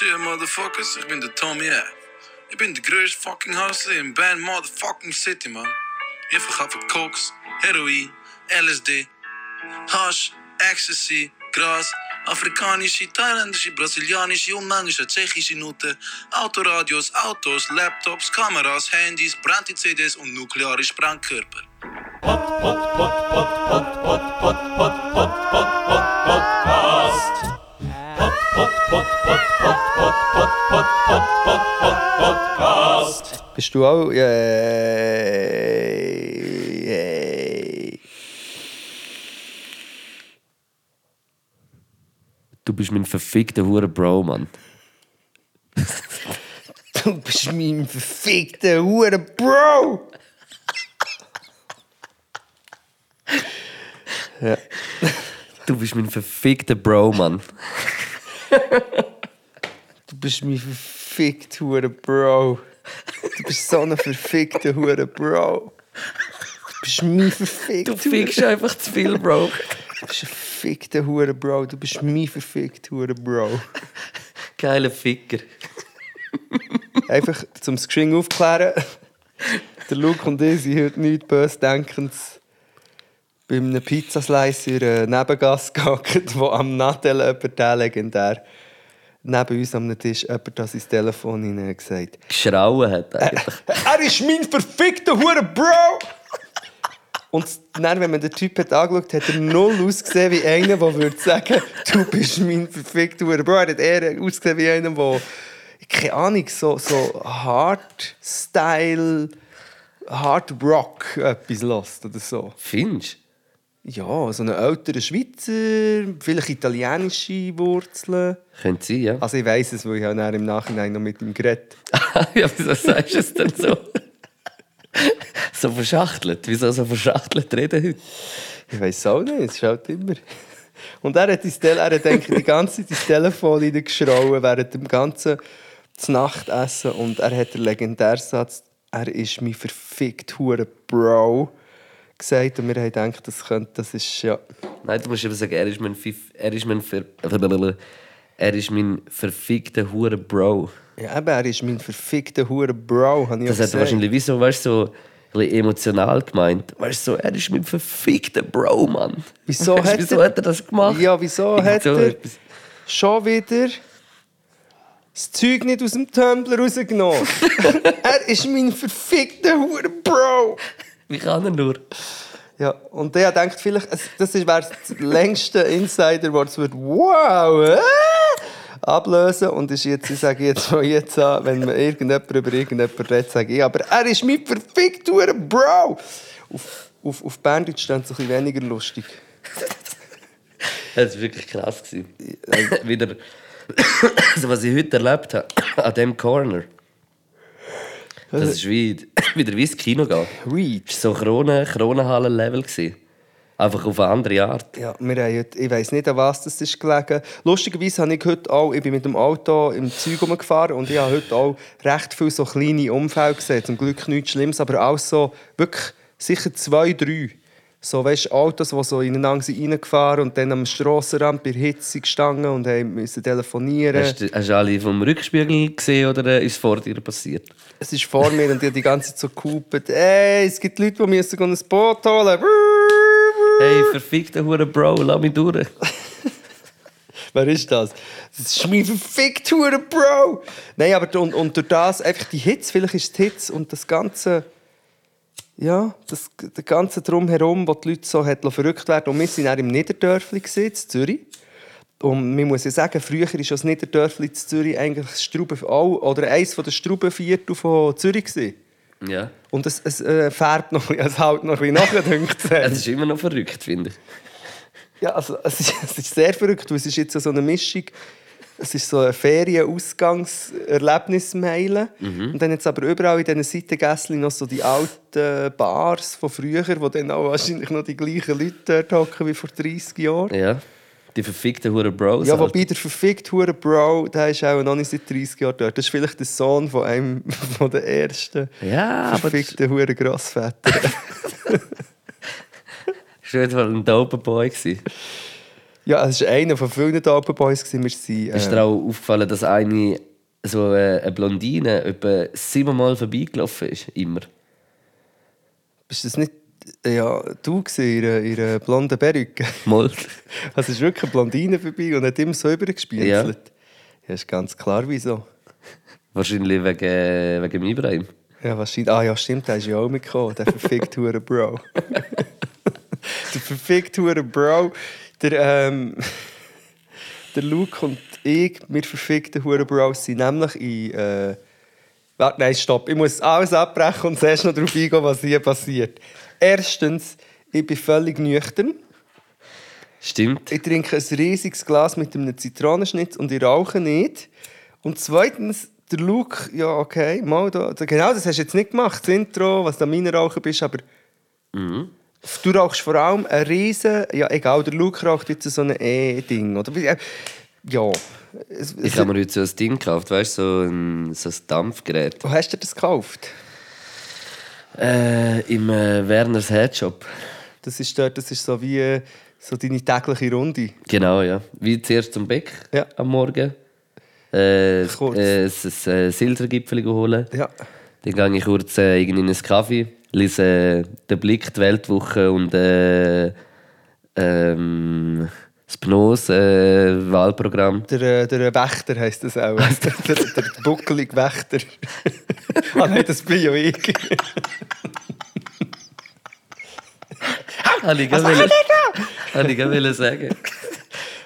Shit, motherfuckers, ich bin der Tommy F. Ich bin der größte fucking Hustler in Band Motherfucking City, man. Ich verkaufe Koks, Heroin, LSD, Hash, Ecstasy, Gras, afrikanische, thailändische, brasilianische und manchmal tschechische Noten, Autoradios, Autos, Laptops, Kameras, Handys, Brandy-CDs und nukleare Sprengkörper. Bist du auch. Yay, yay. Du bist mein verfickter Hure Bro, Mann. Du bist mein verfickter Hure Bro! Du bist mein verfickter Bro, Mann. Du bist mein verfickter Bro. Du bist so ein verfickter Hure Bro. Du bist mein verfickter Du fickst einfach zu viel, Bro. Du bist ein verfickter Hure Bro. Du bist mein verfickter Hure Bro. Geiler Ficker. Einfach zum Screen aufklären. Der Luke und ich sind heute nichts böse denkens bei einem Pizzaslice in einer Nebengasse gehockt, wo am Nattel jemand der legendär neben uns am Tisch jemand das ins Telefon hinein gesagt Geschrauen hat eigentlich. Er ist mein verfickter Hure Bro! Und dann, wenn man den Typ hat angeschaut hat, hat er null ausgesehen wie einer, der würde sagen, du bist mein verfickter Hure Bro. Er hat eher ausgesehen wie einer, der, keine Ahnung, so, so Hard-Style, Hard Rock etwas lässt oder so. Findest Ja, so einen älteren Schweizer, vielleicht italienische Wurzeln. Könnte sein, ja. Also ich weiss es, weil ich dann im Nachhinein noch mit ihm geredet ja, wieso sagst du es denn so? so verschachtelt. Wieso so verschachtelt reden heute? Ich weiß auch nicht, es ist halt immer. Und er hat, ins Tel er hat denke, die ganze Zeit ins Telefon reingeschrauen während dem ganzen Nachtessen und er hat den legendären Satz, er ist mein verfickt hure Bro gesagt und wir haben gedacht, das könnte, das ist ja... Nein, du musst eben sagen, er ist mein, Fif er ist mein, Ver er ist mein verfickter Hure Bro. Ja, eben, er ist mein verfickter hure Bro, habe ich Das hat er wahrscheinlich wie so, weißt, so ein bisschen emotional gemeint. Weißt du, so, er ist mein verfickter Bro, Mann. Wieso weißt, hat wieso er- hat er das gemacht? Ja, wieso Irgend hat so er etwas. schon wieder das Zeug nicht aus dem Tumblr rausgenommen? er ist mein verfickter hure Bro! Wie kann er nur? Ja, und der denkt vielleicht, es- das wäre das längste Insider-Wort, das wird wow, äh, ablösen. Und ist jetzt, ich sage jetzt von jetzt an, wenn man irgendjemand über irgendjemanden redet, sage ich, aber er ist mein verfickter Bro! Auf, auf, auf Berndeutsch stand es ein bisschen weniger lustig. Das war wirklich krass. gewesen. Wieder, also, was ich heute erlebt habe, an diesem Corner. Das ist wie, wieder wie ins Kino gehen. Reach. Das war so Kronen, Kronenhallen-Level. Einfach auf eine andere Art. Ja, wir haben heute, ich weiß nicht, an was das ist gelegen. Lustigerweise habe ich heute auch, ich bin mit dem Auto im Zeug rumgefahren und ich habe heute auch recht viele so kleine Unfälle gesehen. Zum Glück nichts Schlimmes, aber auch so wirklich sicher zwei, drei. So, weißt, Autos, die so ineinander sind reingefahren und dann am Strassenrand bei Hitze gestanden und haben müssen telefonieren. Hast du, hast du alle vom Rückspiegel gesehen oder äh, ist es vor dir passiert? Es ist vor mir und habe die ganze Zeit so gehupet. Ey, es gibt Leute, die müssen ein Boot holen. Hey, verfickter Hure Bro, lass mich durch. Wer ist das? Das ist mein verfickt hure Bro! Nein, aber und, und durch das, einfach die Hits, vielleicht ist es die Hits und das Ganze, ja, das, der ganze Drumherum, wo die Leute so hat verrückt werden Und wir waren dann im Niederdörfli, in Zürich. Und man muss ja sagen, früher war das Niederdörfli in Zürich eigentlich das Strauben, auch, oder eines der Straubenviertel von Zürich. Gewesen. Ja. Und es, es äh, färbt noch, es hält noch ein bisschen nach, dünkt es ist immer noch verrückt, finde ich. Ja, also es ist, es ist sehr verrückt. weil Es ist jetzt so eine Mischung. Es ist so eine Ferien-Ausgangs-Erlebnismeile. Mhm. Und dann jetzt aber überall in diesen Seitengässchen noch so die alten Bars von früher, wo dann auch wahrscheinlich noch die gleichen Leute dort hocken wie vor 30 Jahren. Ja. Die verfickten Hure Bros. Ja, wobei der verfickt hure Bro, der ist auch noch nicht seit 30 Jahren dort. Das ist vielleicht der Sohn von einem von der ersten Ja, aber verfickten hure Grossväter. war auf jeden Fall ein doper Boy. gewesen. Ja, es war einer von vielen Open Boys. Wir sind, Ist äh, dir auch aufgefallen, dass eine, so äh, eine Blondine etwa siebenmal vorbeigelaufen ist? Immer. bist das nicht ja, du gewesen, ihre, ihre blonde Perücke? Mal. Also es ist wirklich eine Blondine vorbei und hat immer so übergespielt. Ja. ja, ist ganz klar, wieso. Wahrscheinlich wegen, äh, wegen Ibrahim. Ja, wahrscheinlich. Ah ja, stimmt, der ist ja auch mitgekommen, der verfickte hure Bro. der verfickte hure Bro. Der, ähm, der Luke und ich, wir verfickten hure Bros, sind nämlich in... Äh, warte, nein, stopp. Ich muss alles abbrechen und zuerst noch darauf eingehen, was hier passiert. Erstens, ich bin völlig nüchtern. Stimmt. Ich trinke ein riesiges Glas mit einem Zitronenschnitz und ich rauche nicht. Und zweitens, der Luke, ja, okay, mal da, genau, das hast du jetzt nicht gemacht, das Intro, was du am Rauchen bist, aber du rauchst vor allem ein riesen, ja, egal, der Luke raucht jetzt so ein E-Ding, oder? Äh, Ja. Es, Ich habe mir heute so ein Ding gekauft, weißt du, so ein, so ein Dampfgerät. wo hast du das gekauft? Äh, Im äh, Werners Headshop. Das ist, dort, das ist so wie äh, so deine tägliche Runde. Genau, ja. Wie zuerst zum Beck Ja. am Morgen. Äh, Kurz. äh, ein äh, Siltergipfel holen. Ja. Dann gehe ich kurz äh, in einen Kaffee, lese äh, «Den Blick», «Die Weltwoche» und äh, ähm, das Pnos-Wahlprogramm. Der, äh, der Wächter heisst das auch. der, der, buckelige Wächter. ah nein, das bin ja ich. Habe ich gerade sagen.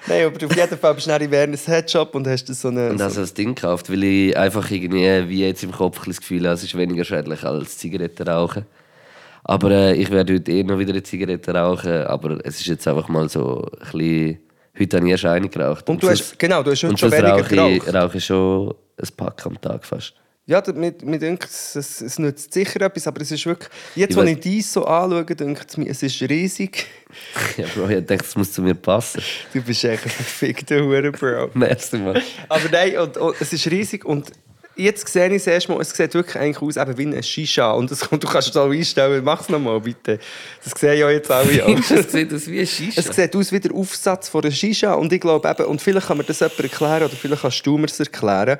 Nein, aber auf jeden Fall bist du dann in Werners Headshop und hast so eine... Und also das Ding gekauft, weil ich einfach irgendwie, wie jetzt im Kopf, das Gefühl habe, es ist weniger schädlich als Zigaretten rauchen. Aber äh, ich werde heute eh noch wieder eine Zigarette rauchen. Aber es ist jetzt einfach mal so ein bisschen... Heute habe ich erst eine geraucht. Und du sonst- hast, genau, du hast heute und schon weniger rauche ich, geraucht. rauche ich schon ein Pack am Tag fast. Ja, mir, mir denkt, es, es, es nützt sicher etwas, aber es ist wirklich... Jetzt, Ich ich dies so anschaue, denkt es mir, es ist riesig. Ja, Bro, ich dachte, es muss zu mir passen. Du bist echt ein verfickter Hure, Bro. Merci, Mann. Aber nein, und, und, es ist riesig und jetzt sehe ich es erstmal, es sieht wirklich eigentlich aus eben wie eine Shisha und das, du kannst es auch einstellen, mach es nochmal bitte. Das sehe ja jetzt alle auch. Das sieht aus wie ein Shisha. Es sieht aus wie der Aufsatz von einer Shisha und ich glaube eben, und vielleicht kann mir das jemand erklären oder vielleicht kannst du mir es erklären,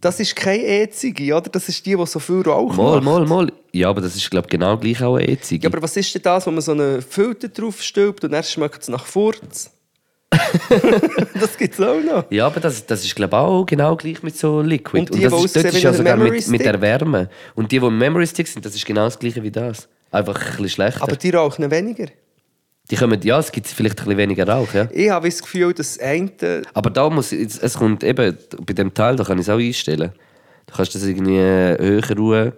das ist keine E-Zige, oder? Das ist die, die so viel Rauch Mal, macht. mal, mal. Ja, aber das ist, glaube ich, genau gleich auch eine E-Ziege. Ja, aber was ist denn das, wo man so einen Filter drauf stülpt und erst schmeckt es nach Furz? das gibt es auch noch. Ja, aber das, das ist glaube ich auch genau gleich mit so Liquid. Und die, das die ist, dort ist ja sogar mit, mit der Wärme. Und die, die Memory Stick sind, das ist genau das gleiche wie das. Einfach ein bisschen schlechter. Aber die rauchen weniger. Die kommen, ja, es gibt vielleicht ein bisschen weniger Rauch, ja. Ich habe das Gefühl, dass das eine... Aber da muss, es es kommt eben, bei dem Teil, da kann ich es auch einstellen. Du kannst das irgendwie höher ruhen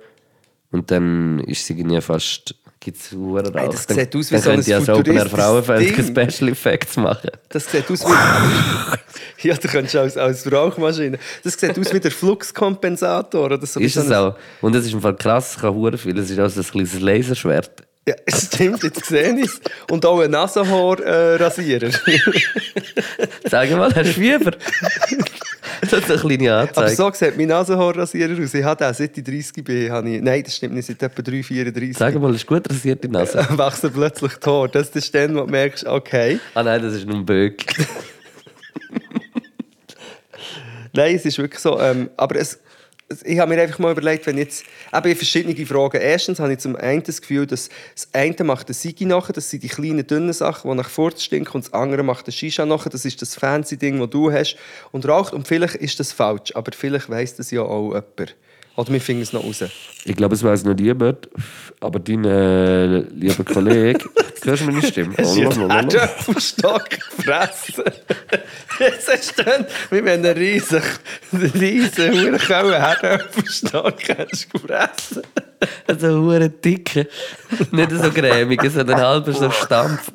und dann ist es irgendwie fast, gibt es Rauch. Ey, das sieht aus wie dann so ein Air futuristisches Frauenfeld Ding. Special Effects machen. Das sieht aus wie... ja, du kannst als, als Rauchmaschine. Das sieht aus wie der Fluxkompensator oder so. Ist es auch. Und es ist im Fall krass, kann hure viel. Es ist auch so ein kleines Laserschwert. Ja, stimmt, jetzt sehe ich es. Und auch ein Nasenhaarrasierer. Sag mal, du Fieber? das ist eine kleine Aber Anzeige. so sieht mein Nasenhaarrasierer aus. Ich habe den seit ich 30 bin. Habe ich, nein, das stimmt nicht, seit etwa 3, 34. Sag mal, ist gut rasiert die Nase? wachsen plötzlich die Haare. Das ist dann, wo du merkst, okay. Ah nein, das ist nur ein Böck. Nein, es ist wirklich so. Ähm, aber es, ich habe mir einfach mal überlegt, wenn jetzt eben verschiedene Fragen. Erstens habe ich zum einen das Gefühl, dass das eine macht eine Sigi nachher, das sind die kleinen, dünnen Sachen, die nach Furz stinken, und das andere macht eine Shisha nachher, das ist das fancy Ding, das du hast und raucht. Und vielleicht ist das falsch, aber vielleicht weiss das ja auch jemand. Oder wir finden es noch raus. Ich glaube, es weiß noch niemand. Aber dein äh, lieber Kollege, hörst du meine Stimme? Hast du jetzt einen Apfelstock gefressen? Jetzt hast du dann, wie wenn ein riesen, riesen, hohen Herdapfelstock hast gefressen. So hure dicke. Nicht so cremig, sondern halb so Stampf.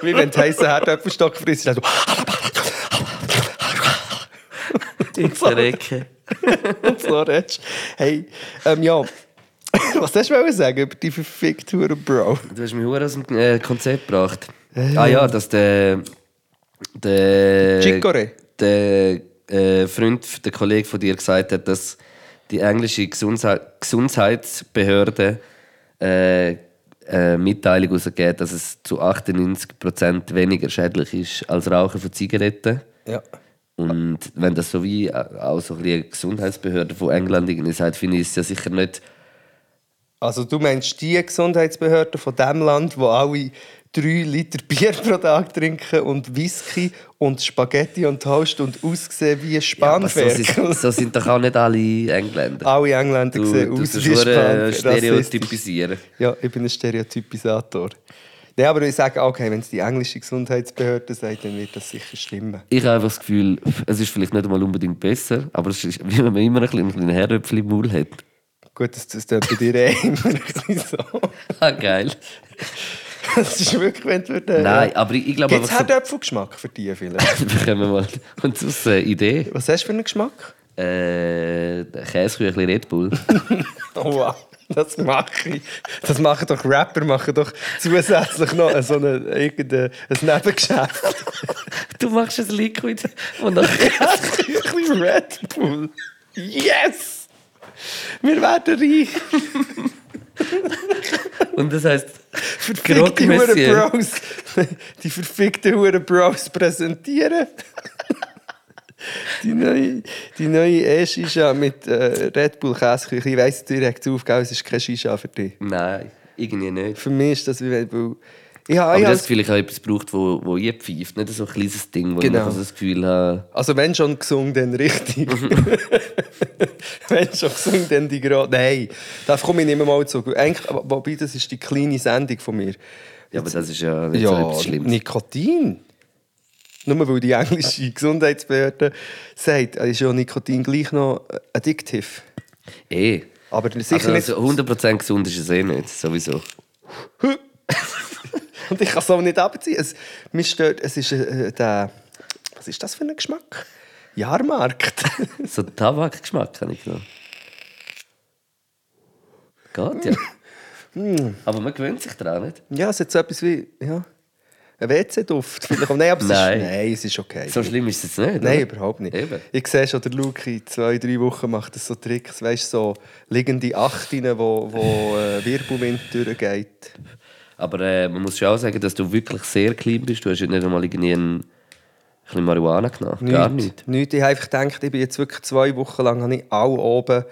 Wie wenn du heißen Herdapfelstock frisst. Also, Ich zerrecke. und so redest. Hey, ähm, ja. Was hast du sagen über die verfickte Bro? Du hast mich hure aus dem äh, Konzept gebracht. Ah ja, dass der. Der. Chicorée? Der äh, Freund, der Kollege von dir gesagt hat, dass die englische Gesundheit, Gesundheitsbehörde äh, eine Mitteilung herausgegeben, dass es zu 98% weniger schädlich ist als Rauchen von Zigaretten. Ja. Und wenn das so wie auch so ein eine Gesundheitsbehörde von England irgendwie sagt, finde ich es ja sicher nicht. Also du meinst die Gesundheitsbehörde von dem Land, wo alle drei Liter Bier pro Tag trinken und Whisky und Spaghetti und Toast und aussehen wie ein Aber so, Spanferkel. sind, so sind doch auch nicht alle Engländer. alle Engländer Du, sehen du aus tust wie Spanferkel. stereotypisieren. Ja, ich bin ein Stereotypisator. Nein, aber ich sage, okay, wenn es die englische Gesundheitsbehörde sagt, dann wird das sicher stimmen. Ich habe einfach das Gefühl, es ist vielleicht nicht einmal unbedingt besser, aber es ist, wie wenn man immer ein bisschen einen Herdöpfel im Maul hat. Gut, das, das bei dir eh immer so. Ah, geil. Das ist wirklich, wenn du... Äh, Nein, aber ich, ich glaube Gibt es. Herdöpfelgeschmack für dich vielleicht? So, bekommen wir mal und sonst eine Idee. Was hast du für einen Geschmack? Äh, Käseküchli Red Bull. Oh, wow. Das mache ich. Das machen doch Rapper, machen doch zusätzlich noch so eine, irgendein ein Nebengeschäft. du machst ein Liquid und dann Red Bull. Yes! Wir werden reich. Und das heisst, Verfickte Monsieur. Bros. Die verfickten Huren Bros präsentieren. Die neue, die neue E-Shisha mit äh, Red Bull Käseküche. Ich weiss direkt aufgehen, es ist keine Shisha für dich. Nein, irgendwie nicht. Für mich ist das wie wenn du... Habe, Aber ich das habe, Gefühl, ich habe etwas gebraucht, wo, wo ihr pfeift. Nicht so ein kleines Ding, wo Genau. ich so das Gefühl habe... also wenn schon gesungen, dann richtig. wenn schon gesungen, dann die gerade... Nein, da komme ich nicht mehr mal zu. Eigentlich, wobei, das ist die kleine Sendung von mir. Ja, aber das ist ja nicht so Ja, etwas Schlimmes. Nikotin. Nur weil die englische Gesundheitsbehörde sagt, ist ja Nikotin gleich noch addictive. Eh. Aber sicher Also, also 100% gesund ist es eh nicht, sowieso. Und ich kann es auch nicht abziehen. Es, mich stört, es ist äh, der... Was ist das für ein Geschmack? Jahrmarkt. So Tabakgeschmack habe ich genommen. Geht ja. Hm. Aber man gewöhnt sich daran, nicht? ja, es hat so etwas wie... Ja, ein WC-Duft. Nein, aber es Nein. Ist, nein, es ist okay. So schlimm ist es jetzt nicht, Nein, oder? überhaupt nicht. Eben. Ich sehe schon, der Luke in zwei, drei Wochen macht das so Tricks, weißt so liegende Achtinen, wo, wo äh, Wirbelwind durchgeht. Aber äh, man muss schon auch sagen, dass du wirklich sehr clean bist. Du hast ja nicht einmal irgendwie ein bisschen Marihuana genommen. Gar nicht. Nichts. Ich habe einfach gedacht, ich bin jetzt wirklich zwei Wochen lang habe ich auch oben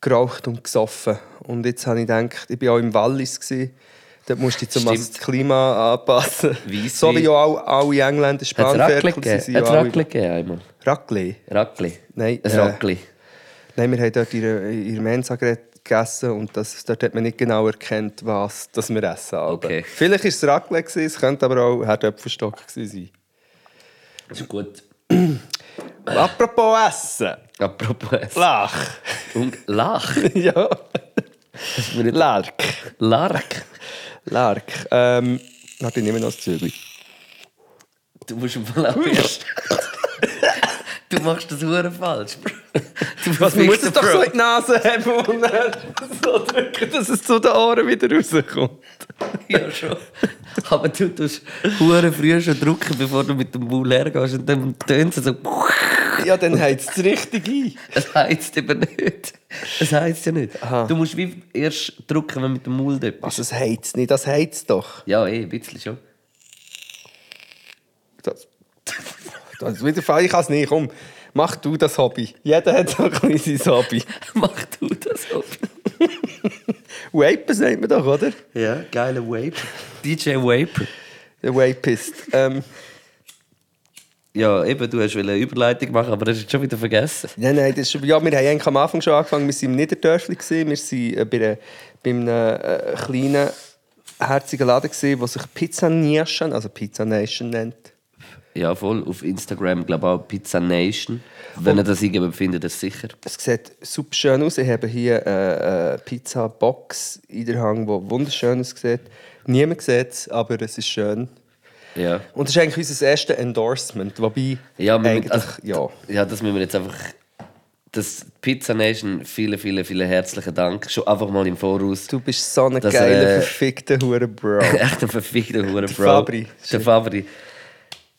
geraucht und gesoffen. Und jetzt habe ich gedacht, ich war auch im Wallis. Gewesen. Dort musst du dich zum Stimmt. Klima anpassen. Weisswein. So wie auch alle Engländer Spanferkel. Sind Hat es ja Raclette gegeben einmal? Raclette? Raclette? Nein, Ein äh. Nein, wir haben dort in der, Mensa gegessen und das, dort hat man nicht genau erkannt, was das wir essen. Aber Okay. Vielleicht war es Raclette, es könnte aber auch Herdöpfelstock sein. Das ist gut. Apropos Essen. Apropos. Lach. Und Lach. ja. Lark. Lark. Lark. Ähm, warte, ich nehme noch das Zügel. Du musst im Fall auch erst. du machst das Huren falsch. Du Was, man muss verfickter es doch so in die Nase haben und dann so drücken, dass es zu den Ohren wieder rauskommt. Ja, schon. Aber du tust Huren früh schon drücken, bevor du mit dem Maul hergehst. Und dann tönt es so. Ja, dann heizt es richtig ein. Es heizt eben nicht. Es heizt ja nicht. Aha. Du musst wie erst drücken, wenn du mit dem Maul dort bist. Also, es heizt nicht, das heizt doch. Ja, eh, ein bisschen schon. Das, ist wieder Fall. Ich kann es nicht. Komm, mach du das Hobby. Jeder hat so ein kleines Hobby. Mach du das auch. Vapen sagt man doch, oder? Ja, geiler Vape. DJ Vape. Der Vapist. Ähm, Ja, eben, du hast eine Überleitung machen, aber das du schon wieder vergessen. nein, nein, das ist, schon- ja, wir haben eigentlich am Anfang schon angefangen. Wir waren im Niederdörfli. Wir waren äh, bei, einer, bei einem äh, kleinen, herzigen Laden, der sich Pizza Nation, also Pizza Nation nennt. Ja, voll. Auf Instagram, glaube ich auch Pizza Nation. Wenn ihr das irgendwie findet, das sicher. Es sieht super schön aus. Ich habe hier eine, eine Pizza-Box in der Hang, die wunderschön aussieht. Niemand sieht es, aber es ist schön. Ja. Und das ist eigentlich unser erstes Endorsement. Wobei, Ja, eigentlich, also, ja. ja, das müssen wir jetzt einfach. Das Pizza Nation, vielen, vielen, vielen herzlichen Dank. Schon einfach mal im Voraus. Du bist so ein geiler, äh, Verfickter Hure Bro. Echt ein verfickter Hure Bro. Fabri. Der Fabri.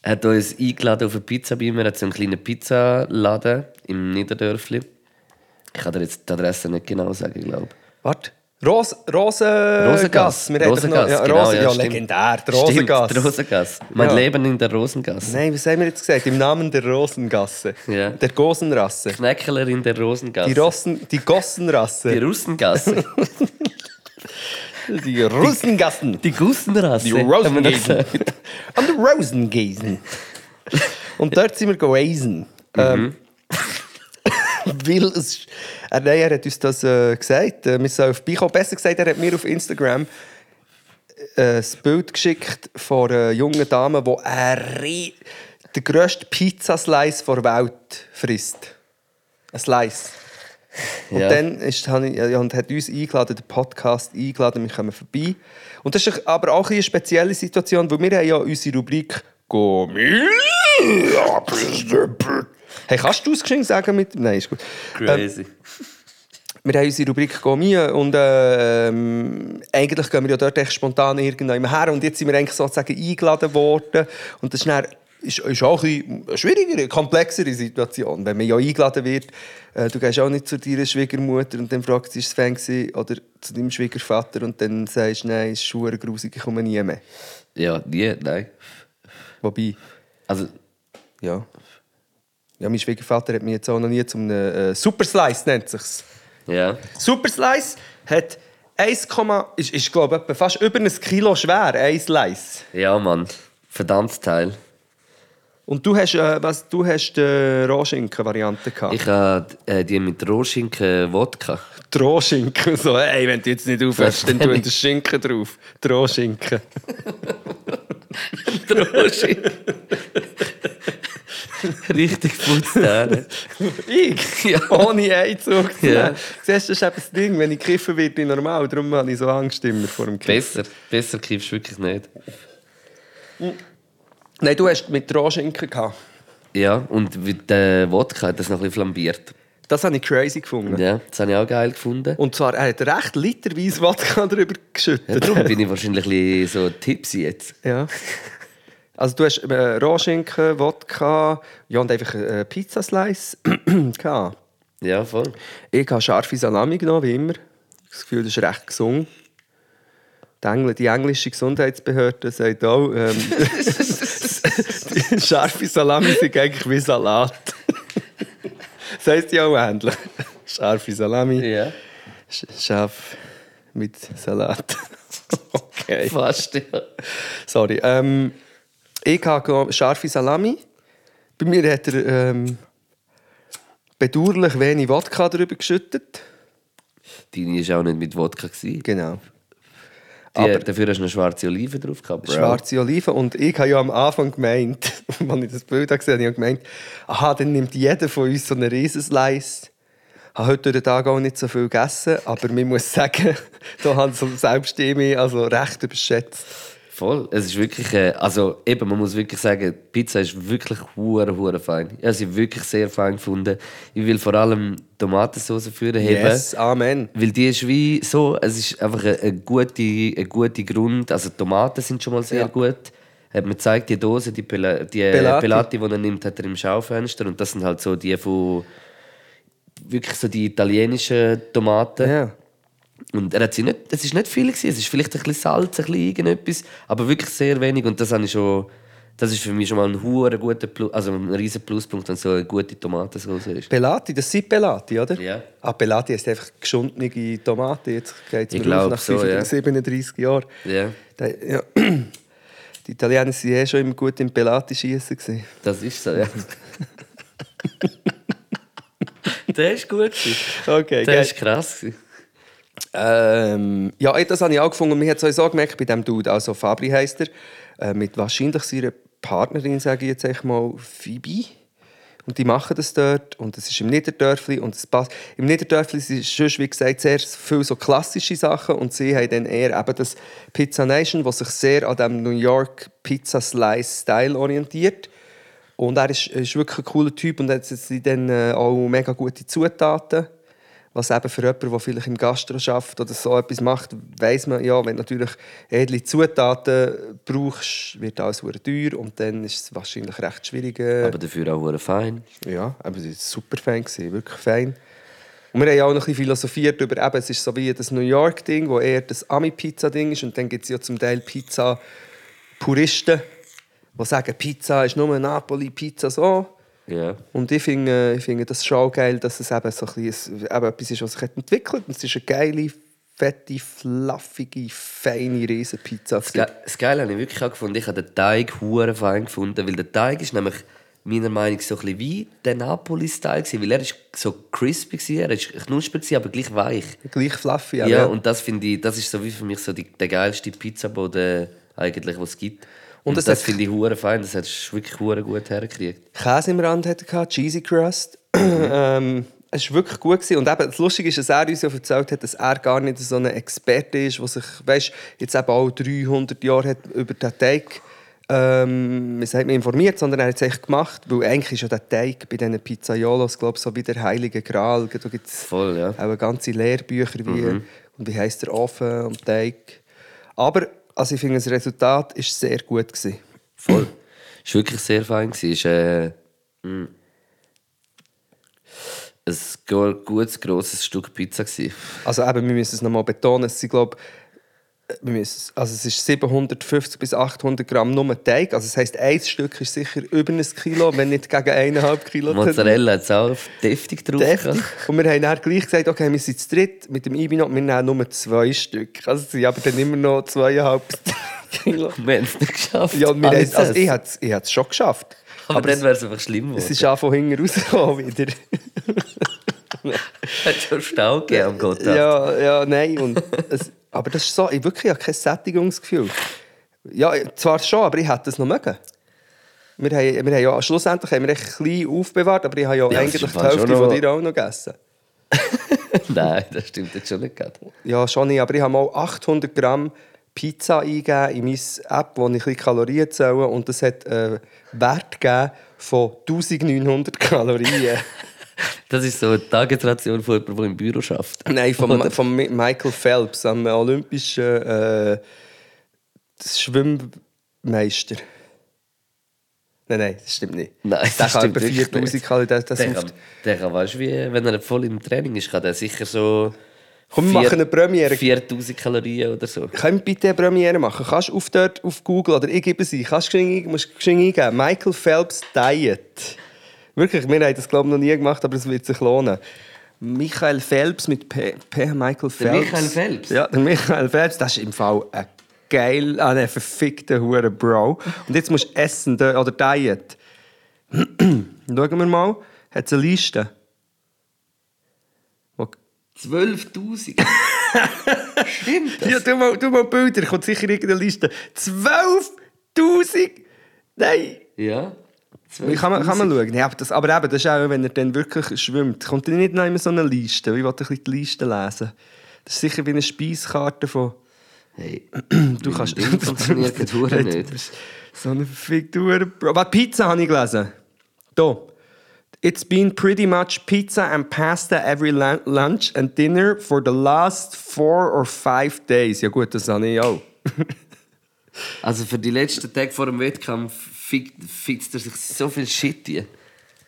Hat uns eingeladen auf eine Pizza bei mir. Er hat so einen kleinen Pizzaladen im Niederdörfli. Ich kann dir jetzt die Adresse nicht genau sagen, glaube Warte, Ros Rosengasse. Rosengasse. Wir Rosengasse, ja, genau, Rosen, ja, ja, stimmt. legendär. Die Stimmt, Rosengasse. die Rosengasse. Mein Ja. Leben in der Rosengasse. Nein, was haben wir jetzt gesagt? Im Namen der Rosengasse. Ja. Der Gosenrasse. Knäckler in der Rosengasse. Die, Rossen, die Gossenrasse. Die Russengasse. Die Russengassen. Die Gussenrasse. Die gesagt. An der Rosengesen. Und dort sind wir gewesen. Ähm, weil es, er, nein, er hat uns das äh, gesagt. Äh, wir sollen vorbeikommen. Besser gesagt, er hat mir auf Instagram äh, ein Bild geschickt von einer jungen Dame, die den grössten Pizzaslice der Welt frisst. Ein Slice. Und Ja. dann ist, habe ich, ja, und hat uns eingeladen, den Podcast eingeladen, wir kommen vorbei. Und das ist aber auch eine spezielle Situation, weil wir haben ja unsere Rubrik «Gummi». Hey, kannst du es sagen mit... Nein, ist gut. Ähm, Crazy. wir haben unsere Rubrik «Gummi» und äh, ähm, eigentlich gehen wir ja dort echt spontan irgendwann her und jetzt sind wir eigentlich sozusagen eingeladen worden und das ist dann ist, ist auch ein eine schwierigere, komplexere Situation, wenn man ja eingeladen wird. Äh, du gehst auch nicht zu deiner Schwiegermutter und dann fragst du, ist es Fan oder zu deinem Schwiegervater und dann sagst du, nein, es ist schwer grusig, ich komme nie mehr. Ja, nie, nein. Wobei, Also, ja. Ja, mein Schwiegervater hat mich jetzt auch noch nie zum äh, Super Slice nennt sich's. ja. Super Slice hat 1, ist, ist glaube ich fast über ein Kilo schwer, ein Slice. Ja, Mann. Verdammtes Teil. Und du hast, äh, was, du hast die Rohschinken-Variante gehabt. Ich habe äh, die mit Rohschinken Wodka. Die Rohschinken, so, ey, wenn du jetzt nicht aufhörst, dann tun den Schinken drauf. Die Rohschinken. Rohschinken. Richtig putzte Ich? Ja. Ohne Einzug zu Ja. Siehst du, das ist eben das Ding, wenn ich kiffen werde, ich normal. Darum habe ich so Angst immer vor dem Kiffen. Besser. Besser kippst du wirklich nicht. Nein, du hast mit Rohschinken gehabt. Ja, und mit der Wodka hat das noch ein bisschen flambiert. Das habe ich crazy gefunden. Ja, das habe ich auch geil gefunden. Und zwar, er hat recht literweise Wodka drüber Ja, geschüttet. darum bin ich wahrscheinlich ein bisschen so tipsy jetzt. Ja. Also du hast äh, Rohschinken, Wodka, ja und einfach äh, Pizzaslice gehabt. Ja, voll. Ich habe scharfe Salami genommen, wie immer. Das Gefühl, das ist recht gesund. Die, Engl die englische Gesundheitsbehörde sagt auch, ähm, scharfe Salami sind eigentlich wie Salat. das heisst ja auch ähnlich. Scharfe Salami, Ja. sch scharf mit Salat. okay. Fast, ja. Sorry. Ähm, ich habe scharfe Salami. Bei mir hat er ähm, bedauerlich wenig Wodka drüber geschüttet. Deine war auch nicht mit Wodka. gewesen. Genau. Die, Aber- dafür hast du eine schwarze Olive drauf gehabt, Bro. Schwarze Oliven. Und ich habe ja am Anfang gemeint, als ich das Bild gesehen habe, habe ich gemeint, aha, dann nimmt jeder von uns so einen Riesenslice. Ich habe heute durch den Tag auch nicht so viel gegessen, aber man muss sagen, da haben so selbst ich mich also recht überschätzt. Voll. Es ist wirklich, äh, also eben, man muss wirklich sagen, die Pizza ist wirklich hure hure fein. Ich habe sie wirklich sehr fein gefunden. Ich will vor allem Tomatensauce führen heben. Yes, Amen. Weil die ist wie so, es ist einfach eine, eine gute, eine gute Grund. Also die Tomaten sind schon mal sehr Ja. gut. Hat mir gezeigt, die Dose, die, Pela, die Pelati. Pelati. die er nimmt, hat er im Schaufenster. Und das sind halt so die von wirklich so die italienischen Tomaten. Ja. Und er hat sie nicht, es ist nicht viel gewesen. Es ist vielleicht ein bisschen Salz, ein bisschen irgendetwas, aber wirklich sehr wenig. Und das habe ich schon, das ist für mich schon mal ein hoher guter Plus, also ein riesen Pluspunkt, wenn so eine gute Tomatensauce ist. Pelati, das sind Pelati, oder? Ja. Ah, Pelati ist einfach geschundene Tomate. Jetzt geht es Ich mir auf nach so, 35, ja. 37 Jahren. Ja, Da, ja. Die Italiener waren eh schon immer gut im Pelati-Schießen. das ist so, ja. Der ist gut. Okay, Der geil. ist krass. Ähm, ja, das habe ich auch gefunden. Mir hat sowieso gemerkt, bei diesem Dude, also Fabri heisst er, äh, mit wahrscheinlich seiner Partnerin, sage ich jetzt mal, Phoebe. Und die machen das dort und es ist im Niederdörfli und es passt. Im Niederdörfli sind schon, wie gesagt, sehr viele so klassische Sachen und sie haben dann eher eben das Pizza Nation, was sich sehr an dem New York Pizza Slice Style orientiert. Und er ist, ist wirklich ein cooler Typ und hat dann äh, auch mega gute Zutaten. Was eben für jemanden, der vielleicht im Gastro schafft oder so etwas macht, weiß man, ja, wenn du natürlich edle Zutaten brauchst, wird alles sehr teuer und dann ist es wahrscheinlich recht schwierig. Aber dafür auch hure fein. ja, aber es war super fein, wirklich fein. Und wir haben ja auch noch ein bisschen philosophiert über, eben, es ist so wie das New York-Ding, wo eher das Ami-Pizza-Ding ist. Und dann gibt es ja zum Teil Pizza-Puristen, die sagen, Pizza ist nur Napoli, Pizza so. Ja. Und ich finde, ich finde das schon geil, dass es eben so ein bisschen, eben etwas ist, was sich entwickelt hat. Es ist eine geile, fette, fluffige, feine Riesenpizza. Das, Ge das Geile habe ich wirklich auch gefunden. Ich habe den Teig hure fein gefunden, weil der Teig ist nämlich meiner Meinung nach so ein bisschen wie der Napoli-Style weil er ist so crispy gewesen, er ist knusprig aber gleich weich. Gleich fluffy, Ja, ja. und das finde ich, das ist so wie für mich so die, der geilste Pizzaboden eigentlich, was es gibt. Und, das hat- finde ich hure fein, das hast du wirklich hure gut hergekriegt. Käse im Rand hatte er, Cheesy Crust. ähm, es war wirklich gut. Gewesen. Und eben, das Lustige ist, dass er uns ja erzählt hat, dass er gar nicht so ein Experte ist, der sich, weißt, jetzt eben auch 300 Jahre hat über den Teig ähm, man, informiert, sondern er hat es echt gemacht. Weil eigentlich ist ja der Teig bei diesen Pizzaiolos, glaube so wie der heilige Gral. Da gibt es ja. auch ganze Lehrbücher, wie, und wie heisst der Ofen und Teig. Aber also ich finde, das Resultat war sehr gut. Gewesen. Voll. Es war wirklich sehr fein. Es war äh, mm, ein gutes, grosses Stück Pizza. Gewesen. Also eben, wir müssen es nochmal betonen, es sind, glaub, wir müssen, es- also es ist 750 bis 800 Gramm nur Teig. Also das heisst, ein Stück ist sicher über ein Kilo, wenn nicht gegen eineinhalb Kilo. Mozzarella hat es auch deftig drauf. Deftig. Und wir haben dann gleich gesagt, okay, wir sind zu dritt mit dem Ibino, wir nehmen nur zwei Stück. Also es sind aber dann immer noch zweieinhalb Kilo. Wir haben es nicht geschafft. Ja, wir haben, also ich hätte es es schon geschafft. aber, aber dann es- wäre es einfach schlimm Es geworden. ist auch von hinten rausgekommen wieder. Es hat schon Stau gegeben am Gott. Ja, ja, nein. Und es, aber das ist so, ich wirklich habe kein Sättigungsgefühl. Ja, zwar schon, aber ich hätte es noch mögen. Wir haben, wir haben ja, schlussendlich haben wir echt klein aufbewahrt, aber ich habe ja, Ja, eigentlich die Hälfte schon von noch- dir auch noch gegessen. Nein, das stimmt jetzt schon nicht. Ja, schon nicht, aber ich habe mal 800 Gramm Pizza eingegeben in meine App, wo ich ein bisschen Kalorien zähle und das hat einen Wert gegeben von 1900 Kalorien. Das ist so eine Tagesration von jemandem, der im Büro arbeitet. Nein, von, von Michael Phelps, am olympischen äh, Schwimmmeister. Nein, nein, das stimmt nicht. Nein, der das kann stimmt etwa wirklich 4000 nicht. Kalorien. Das, das Der kann, der kann weißt, du, wie, wenn er voll im Training ist, kann der sicher so. Komm, wir machen eine Premiere. 4000 Kalorien oder so. Können wir bitte eine Premiere machen? Kannst du auf, dort, auf Google oder ich gebe sie, kannst du eingeben. Michael Phelps Diet. Wirklich, wir haben das glaube ich noch nie gemacht, aber es wird sich lohnen. Michael Phelps mit P, P Michael Phelps. Michael Phelps? Ja, der Michael Phelps, das ist im Fall ein geil, ah, ein verfickter Hure Bro. Und jetzt musst du essen oder Diet. Schauen wir mal, hat es eine Liste? Wo- 12.000? Stimmt das? Ja, tu mal, tu mal Bilder, kommt sicher irgendeine Liste. 12.000! Nein! Ja. Wie kann man, kann man schauen? Ja, aber, das, aber eben, das ist auch, wenn er dann wirklich schwimmt. Kommt dann nicht noch immer so eine Liste? Ich wollte ein bisschen die Liste lesen. Das ist sicher wie eine Speiskarte von... Hey, Du kannst... Ding funktioniert nicht. So eine verfickte Hure. Was, Pizza habe ich gelesen. Hier. It's been pretty much pizza and pasta every lun- lunch and dinner for the last four or five days. Ja gut, das habe ich auch. Also für die letzten Tage vor dem Wettkampf fixt fixt er sich so viel Shit hier.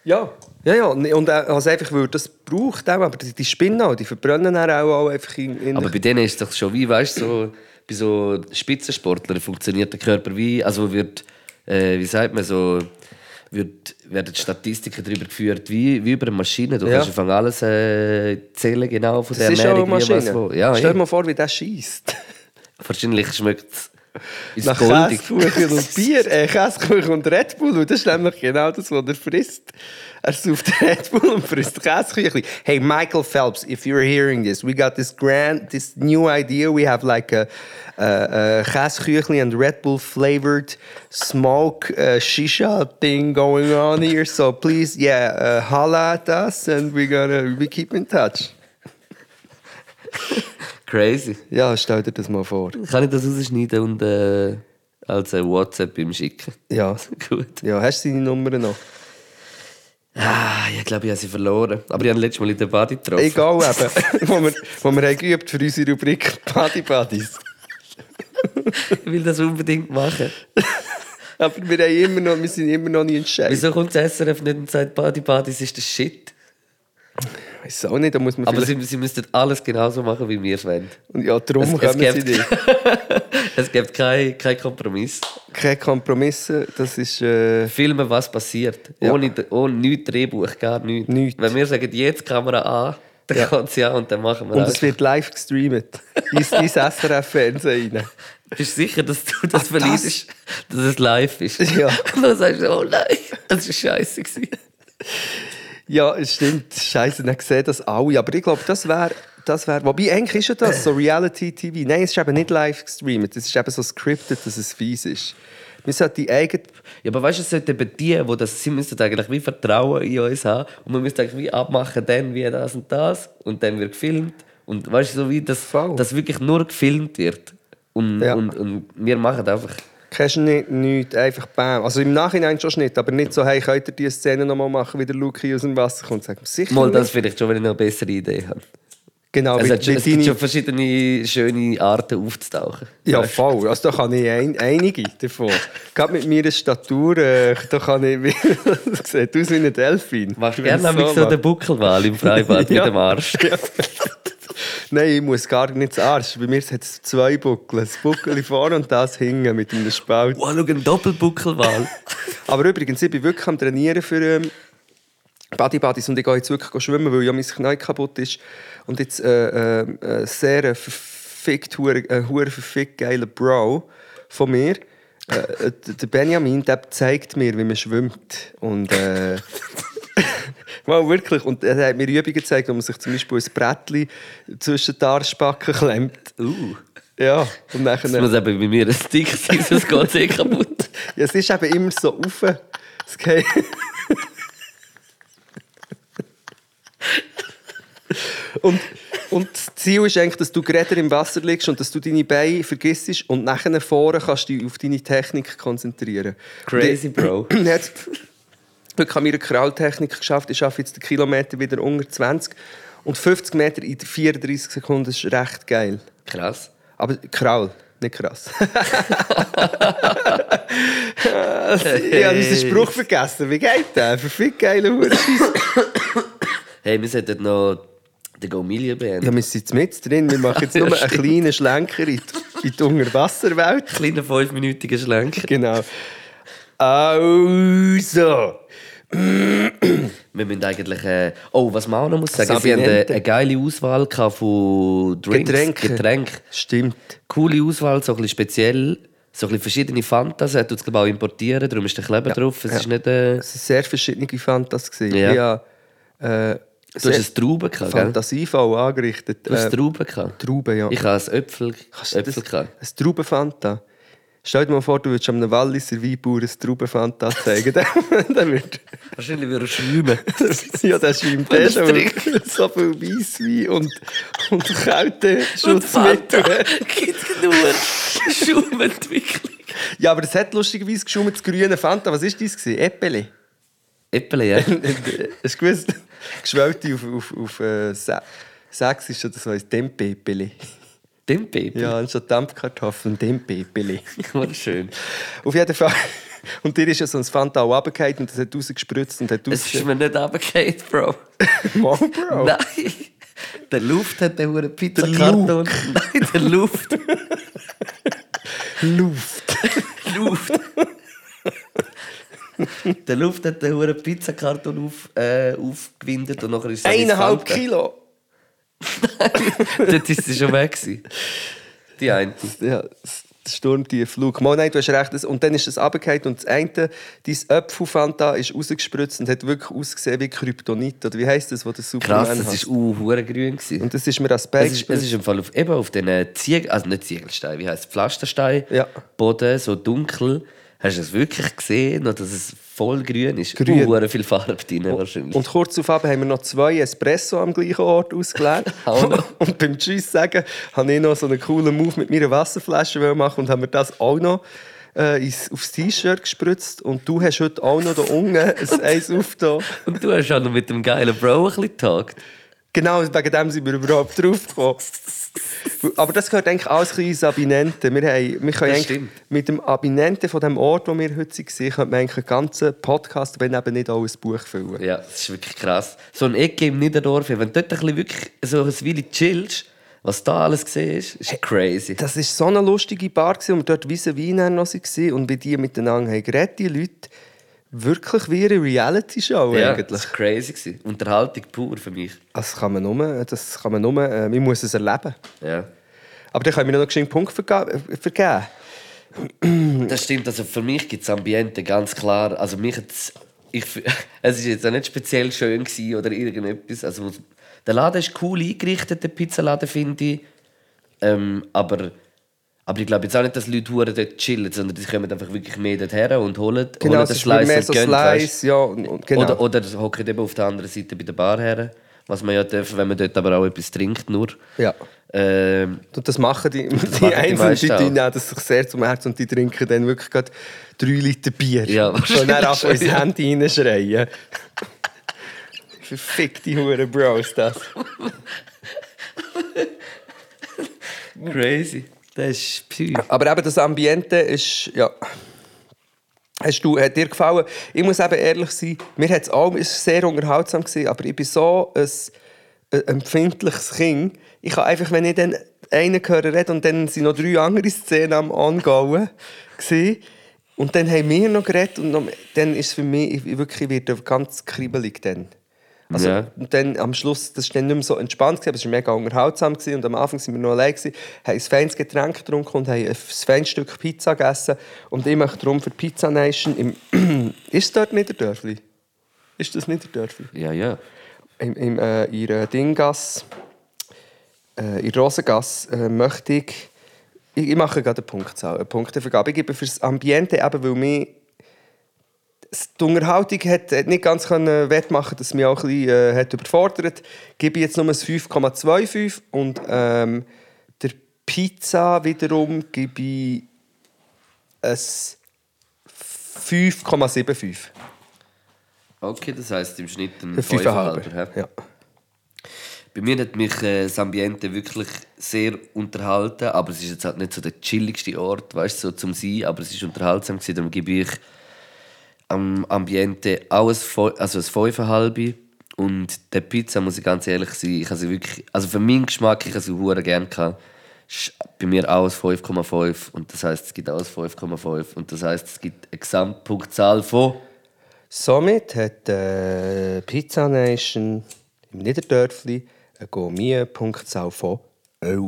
Ja. Ja, ja. Und äh, also einfach, weil das braucht auch, aber die, Spinnen auch, die verbrennen auch, auch einfach in, in Aber bei denen ist es doch schon wie, weißt du, so, bei so Spitzensportlern funktioniert der Körper wie, also wird, äh, wie sagt man so, wird, werden die Statistiken darüber geführt wie, wie über eine Maschine. Du Ja. kannst einfach alles äh, zählen, genau von das der ist auch eine Ernährung, Maschine. wo. Ja, Stell dir mal vor, wie der schießt. Wahrscheinlich schmeckt es Nach goldig. Käsekuchen und Bier, äh, Käsekuchen und Red Bull. Und das ist nämlich genau das, was er frisst. Er sauft Red Bull und frisst Käsekuchen. Hey, Michael Phelps, if you're hearing this, we got this grand, this new idea. We have like a, a, a Käsekuchen and Red Bull flavored smoke uh, shisha thing going on here. So please, yeah, uh, holla at us and we're gonna we keep in touch. Crazy. Ja, stell dir das mal vor. Kann ich das rausschneiden und äh, als WhatsApp ihm schicken? Ja. Gut. Ja, hast du seine Nummer noch? Ah, ich glaube, ich habe sie verloren. Aber ich habe letztes Mal in der Body getroffen. Egal eben, wo wir, wo wir haben geübt für unsere Rubrik Party Buddies. Ich will das unbedingt machen. Aber wir, haben immer noch, wir sind immer noch nicht entscheidend. Wieso kommt das SRF nicht und sagt, Body Buddies ist das Shit? Weiß auch nicht, da muss man Aber sie, sie müssten alles genauso machen, wie wir es wollen. Und ja, darum Es- es kommen sie gibt- nicht. Es gibt keinen kein Kompromiss. Keine Kompromisse, das ist... Äh, Filmen, was passiert. Ja. Ohne, ohne nichts Drehbuch, gar nichts. Nichts. Wenn wir sagen, jetzt Kamera an, dann Ja. kommt sie an und dann machen wir und das. es wird live gestreamt. ins, ins SRF-Fernsehen rein. Bist du sicher, dass du das Ach, verliest, dass es live ist? Ja. Und dann sagst du, oh nein, das war scheiße. Ja, es stimmt. Scheiße, dann sehen das alle. Aber ich glaube, das wäre. Das wär, wobei, eigentlich ist ja das so Reality-TV. Nein, es ist eben nicht live gestreamt. Es ist eben so scripted, dass es fies ist. Wir sollten die eigene. Ja, aber weißt du, es sollte eben die, die das, sie müssten eigentlich wie Vertrauen in uns haben und man müsste eigentlich wie abmachen, dann wie das und das und dann wird gefilmt und weißt du, so wie das, Voll. das wirklich nur gefilmt wird und, Ja. und, und wir machen einfach Kennst du nicht, nicht einfach bam. Also im Nachhinein schon nicht, aber nicht so, hey, könnt ihr diese Szene nochmal machen, wie der Luki aus dem Wasser kommt. Sag, sicher mal das nicht. vielleicht schon, wenn ich noch eine bessere Idee habe. Genau, Es, wie, hat schon, es gibt deine- schon verschiedene schöne Arten aufzutauchen. Ja, voll. Also, da kann ich ein, einige davon. Gerade mit meiner Statur, äh, da kann ich. Das sieht aus wie ein Delfin. Machst du gerne es so, so den Buckelwal im Freibad Ja. mit dem Arsch? Nein, ich muss gar nicht zum Arsch. Bei mir hat es zwei Buckel. Das Buckel vorne und das hinten mit einem Spalt. Wow, schau, ein Doppelbuckelwal. Aber übrigens, ich bin wirklich am Trainieren für ähm, Body Buddies und ich gehe jetzt wirklich schwimmen, weil ja mein Knie kaputt ist. Und jetzt äh, äh, äh, sehr äh, verfickt, äh, verfickt geiler Bro von mir, äh, äh, der Benjamin, der zeigt mir, wie man schwimmt. Und äh, Mal wirklich. Und er hat mir Übungen gezeigt, wo man sich zum Beispiel ein Brettchen zwischen die Arschbacken klemmt. Uh. Ja, und nachher... Das muss eben bei mir ein Stick sein, sonst geht es eh kaputt. Ja, es ist eben immer so auf. Es geht. und, und das Ziel ist eigentlich, dass du gerade im Wasser liegst und dass du deine Beine vergisst und nachher vorne kannst du dich auf deine Technik konzentrieren. Crazy, Bro. Ich- heute habe ich eine Kraultechnik geschafft. Ich schaffe jetzt den Kilometer wieder unter 20 und 50 Meter in 34 Sekunden. Ist recht geil. Krass. Aber Kraul, nicht krass. Ich habe unseren Spruch vergessen. Wie geht der? Verfickt geiler Hurenscheiss. Hey, wir sollten noch den Gomilia beenden. Ja, wir sind jetzt mit drin. Wir machen jetzt nur einen kleinen Schlenker in die, in die Unterwasserwelt. Kleiner fünfminütiger Schlenker. Genau. Also. Wir müssen eigentlich. Äh, oh, was man auch noch muss sagen, sie haben eine, Sabinente. eine geile Auswahl von Drinks, Getränke. Getränke. Stimmt. Coole Auswahl, so ein bisschen speziell. So ein bisschen verschiedene Fantas. Er tut es, auch importieren, darum ist der Kleber drauf. Es ja. ist nicht. Äh, Es waren sehr verschiedene Fantas. gewesen. Ja. Ich habe, äh, du hast ein Trauben gehabt, fantasievoll angerichtet. Du hast Äh, Trauben gehabt. Trauben, ja. Ich habe ein Äpfel, Äpfel das, gehabt. ein Traubenfanta. Stell dir mal vor, du würdest einem Walliser Weinbauer ein Traubenfanta zeigen. wird, Wahrscheinlich würde er schwimmen. ja, das schwimmt Wenn eh schon. So viel Weisswein und, und Kälteschutzmittel. Gibt nur Schaumentwicklung. Ja, aber es hat lustigerweise geschummt, das grüne Fanta. Was war das? Äppeli. Äpfel, ja. Hast du gewusst? Geschwellte auf, auf, auf äh, Sächsisch oder so, ein Tempepeli. Dem Baby. Ja, anstatt Dampfkartoffeln, Tempepeli. War schön. Auf jeden Fall. Und dir ist ja so ein Fanta auch runtergefallen und das hat rausgespritzt und hat Es ist mir nicht runtergefallen, Bro. Mal, Bro. Nein. Der Luft hat den Der Pizzakarton. Nein, der Luft. Luft. Luft. der Luft hat den huren Pizzakarton auf, äh, aufgewindet und nachher ist es Eineinhalb. Kilo. Dort ist sie schon weg. gewesen. Die eine. Ja, der Sturmtiefflug. Mal, nein, du hast recht. das- Und dann ist es runtergefallen und das eine, dein Öpfelfanta ist rausgespritzt und hat wirklich ausgesehen wie Kryptonit. Oder wie heisst das, was der Superman Krass, das war uh, grün. gewesen. Und das ist mir als Bein Es ist, es ist im Fall auf, eben auf den Ziegel, also nicht Ziegelstein, wie heißt es, Pflasterstein, Ja. Boden, so dunkel. Hast du es wirklich gesehen, dass es voll grün ist? Grün. Uh, viel Farbe drin wahrscheinlich. Und kurz darauf haben wir noch zwei Espresso am gleichen Ort ausgeleert. Noch. und beim Tschüss sagen, habe ich noch so einen coolen Move mit meiner Wasserflasche machen und haben wir das auch noch äh, ins, aufs T-Shirt gespritzt. Und du hast heute auch noch da unten ein Eis aufgetan. Und du hast auch noch mit dem geilen Bro ein bisschen getagt. Genau, wegen dem sind wir überhaupt drauf gekommen. Aber das gehört eigentlich alles ein ins Abinente. Wir, haben, wir können eigentlich mit dem Abinente von dem Ort, wo wir heute waren, könnte man eigentlich einen ganzen Podcast, wenn eben nicht auch ein Buch füllen. Ja, das ist wirklich krass. So ein Ecke im Niederdorf, wenn du dort ein bisschen wirklich so ein Weile chillst, was da alles gesehen ist, ist crazy. Das war so eine lustige Bar, und wir dort wie Wein noch waren und wie die miteinander haben geredet, die Leute. Wirklich wie eine Reality-Show ja, eigentlich. das war crazy. Gewesen. Unterhaltung pur für mich. Das kann man nur, das kann man nur äh, man muss es erleben. Ja. Aber dann können wir noch einen Punkt vergeben. Das stimmt, also für mich gibt es Ambiente ganz klar. Also mich ich, es ist jetzt auch nicht speziell schön gewesen oder irgendetwas. Also der Laden ist cool eingerichtet, der Pizzaladen finde ich. Ähm, aber, aber ich glaube jetzt auch nicht, dass Leute hure dort chillen, sondern die kommen einfach wirklich mehr dorthin und holen, Genau, holen den ist mehr Slice so und gehen. Slice, ja, und, und, genau. Oder, oder hocken eben auf der anderen Seite bei der Bar her. Was man ja darf, wenn man dort aber auch etwas trinkt nur. ja. Ähm, Und das machen die, die machen Einzelnen, die, die nehmen das sich sehr zum Herzen und die trinken dann wirklich gerade drei Liter Bier. Ja, und dann wahrscheinlich auf ins ja. Handy reinschreien. Verfickte Hure Bros, das. crazy. Das ist Psy. Aber eben das Ambiente ist, ja... Hast du, hat dir gefallen? Ich muss eben ehrlich sein, mir hat es auch sehr unterhaltsam gewesen, aber ich bin so ein, ein empfindliches Kind. Ich kann einfach, wenn ich dann einen höre reden und dann sind noch drei andere Szenen am Angauen gewesen, und dann haben wir noch geredet und noch, dann ist es für mich ich, wirklich wieder ganz kribbelig dann. Also, Ja. und dann am Schluss, das war dann nicht mehr so entspannt, gewesen, aber es war mega unterhaltsam. Gewesen. Und am Anfang waren wir noch allein, gewesen, haben ein feines Getränk getrunken und haben ein feines Stück Pizza gegessen. Und ich möchte darum für die Pizza Nation im... ist es dort Niederdörfli? Ist das Niederdörfli? Ja, ja. Im, im, äh, in der Dinggasse, äh, in Rosengasse, äh, möchte ich... Ich, ich mache gerade eine Punktzahl, eine Punktevergabe. Ich gebe für das Ambiente, eben weil mich die Unterhaltung hat hat nicht ganz können wettmachen, dass mich auch ein bisschen äh, hat überfordert. Gebe ich jetzt nur ein 5,25 und ähm, der Pizza wiederum gebe ich ein 5,75. Okay, das heisst im Schnitt ein Ein 5,5. 5,5. hä? Ja. Bei mir hat mich äh, das Ambiente wirklich sehr unterhalten, aber es ist jetzt halt nicht so der chilligste Ort, weißt du, so zum Sein, aber es ist unterhaltsam gewesen, darum gebe ich am Ambiente auch ein, Feu- also ein 5,5 und der Pizza, muss ich ganz ehrlich sein, ich habe sie wirklich, also für meinen Geschmack, ich habe sie hure gerne gehabt, ist bei mir auch ein 5,5 und das heißt es gibt auch ein 5,5 und das heißt es gibt eine Gesamtpunktzahl von Somit hat äh, Pizza Nation im Niederdörfli eine Gourmet-Punktzahl von 11.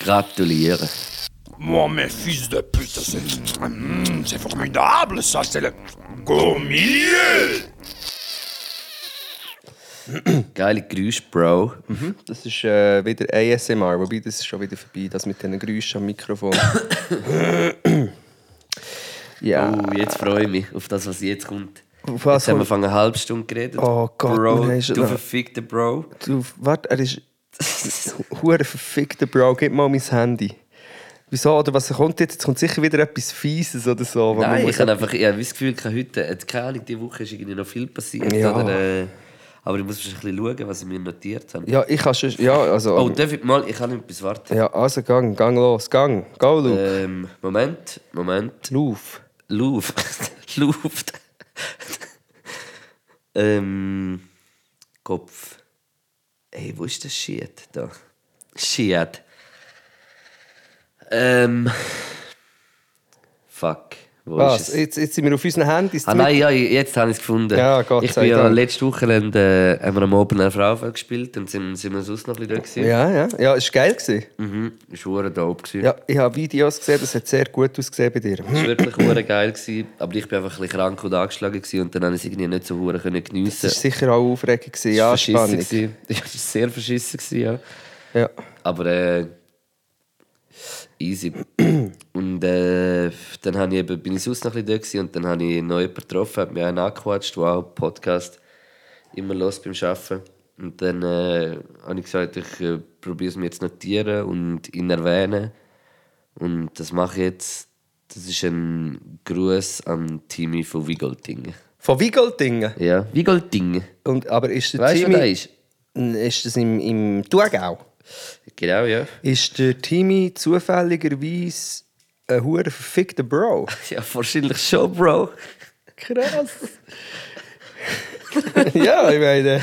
Gratulieren. Moi, mes fils de pute, c'est Hum, c'est formidable, ça, c'est le milieu. Geile Geräusche, Bro. Das ist äh, wieder ASMR, wobei das ist schon wieder vorbei, das mit diesen Geräuschen am Mikrofon. ja. Oh, jetzt freue ich mich auf das, was jetzt kommt. Auf was jetzt haben wir von einer halben Stunde geredet. Oh Gott, Bro, du noch- verfickter Bro. Du, warte, er ist. Hure verfickter Bro, gib mal mein Handy. Wieso? Oder was kommt jetzt? Jetzt kommt sicher wieder etwas Fieses oder so. Nein, ich habe einfach ich habe das Gefühl, gehabt, heute, keine Ahnung, diese Woche ist irgendwie noch viel passiert. Ja. Oder, äh, aber ich muss ein bisschen schauen, was ich mir notiert habe. Ja, ich kann schon. Ja, also. Oh, darf ich mal? Ich kann nicht etwas warten. ja, also gang, gang los, gang. Go, Luke. Ähm, Moment, Moment. Lauf. Luft. Luft. ähm, Kopf. Ey, wo ist das Shit? Da. Shit. Ähm. Fuck. Wo Was? ist es? Jetzt, jetzt sind wir auf unseren Handys. Ah nein, ja, jetzt habe ich es gefunden. Ja, Gott ich bin ja Dank. letzte Wochenende äh, haben wir am Open Air Frauenfeld gespielt und sind, sind wir sonst noch ein bisschen dort gewesen. Ja, ja. Ja, es war geil. Gewesen. Mhm, ist hure dope gewesen. Ja, ich habe Videos gesehen, das hat sehr gut ausgesehen bei dir. Es war wirklich geil gewesen, aber ich bin einfach ein bisschen krank und angeschlagen gewesen und dann habe ich es irgendwie nicht so hure geniessen. Das war sicher auch aufregend. Gewesen. Ja, Es war spannend. Ja, es war sehr verschissen gewesen, ja. Ja. Aber äh, easy. Und äh, dann ich eben, bin ich sonst noch ein bisschen da und dann habe ich noch jemanden getroffen, hat mir einen angequatscht, der auch Podcast immer los beim Arbeiten. Und dann äh, habe ich gesagt, ich äh, probiere es mir jetzt notieren und ihn erwähnen. Und das mache ich jetzt. Das ist ein Gruß an Timmy von Wigoltingen. Von Wigoltingen. Ja, Wigoltingen. Und, aber ist der Weißt Timmy... wer der ist? ist das im, im Thurgau, Genau, ja. ist der Timmy zufälligerweise ein hure verfickter Bro. Ja, wahrscheinlich schon, Bro. Krass. ja, ich meine,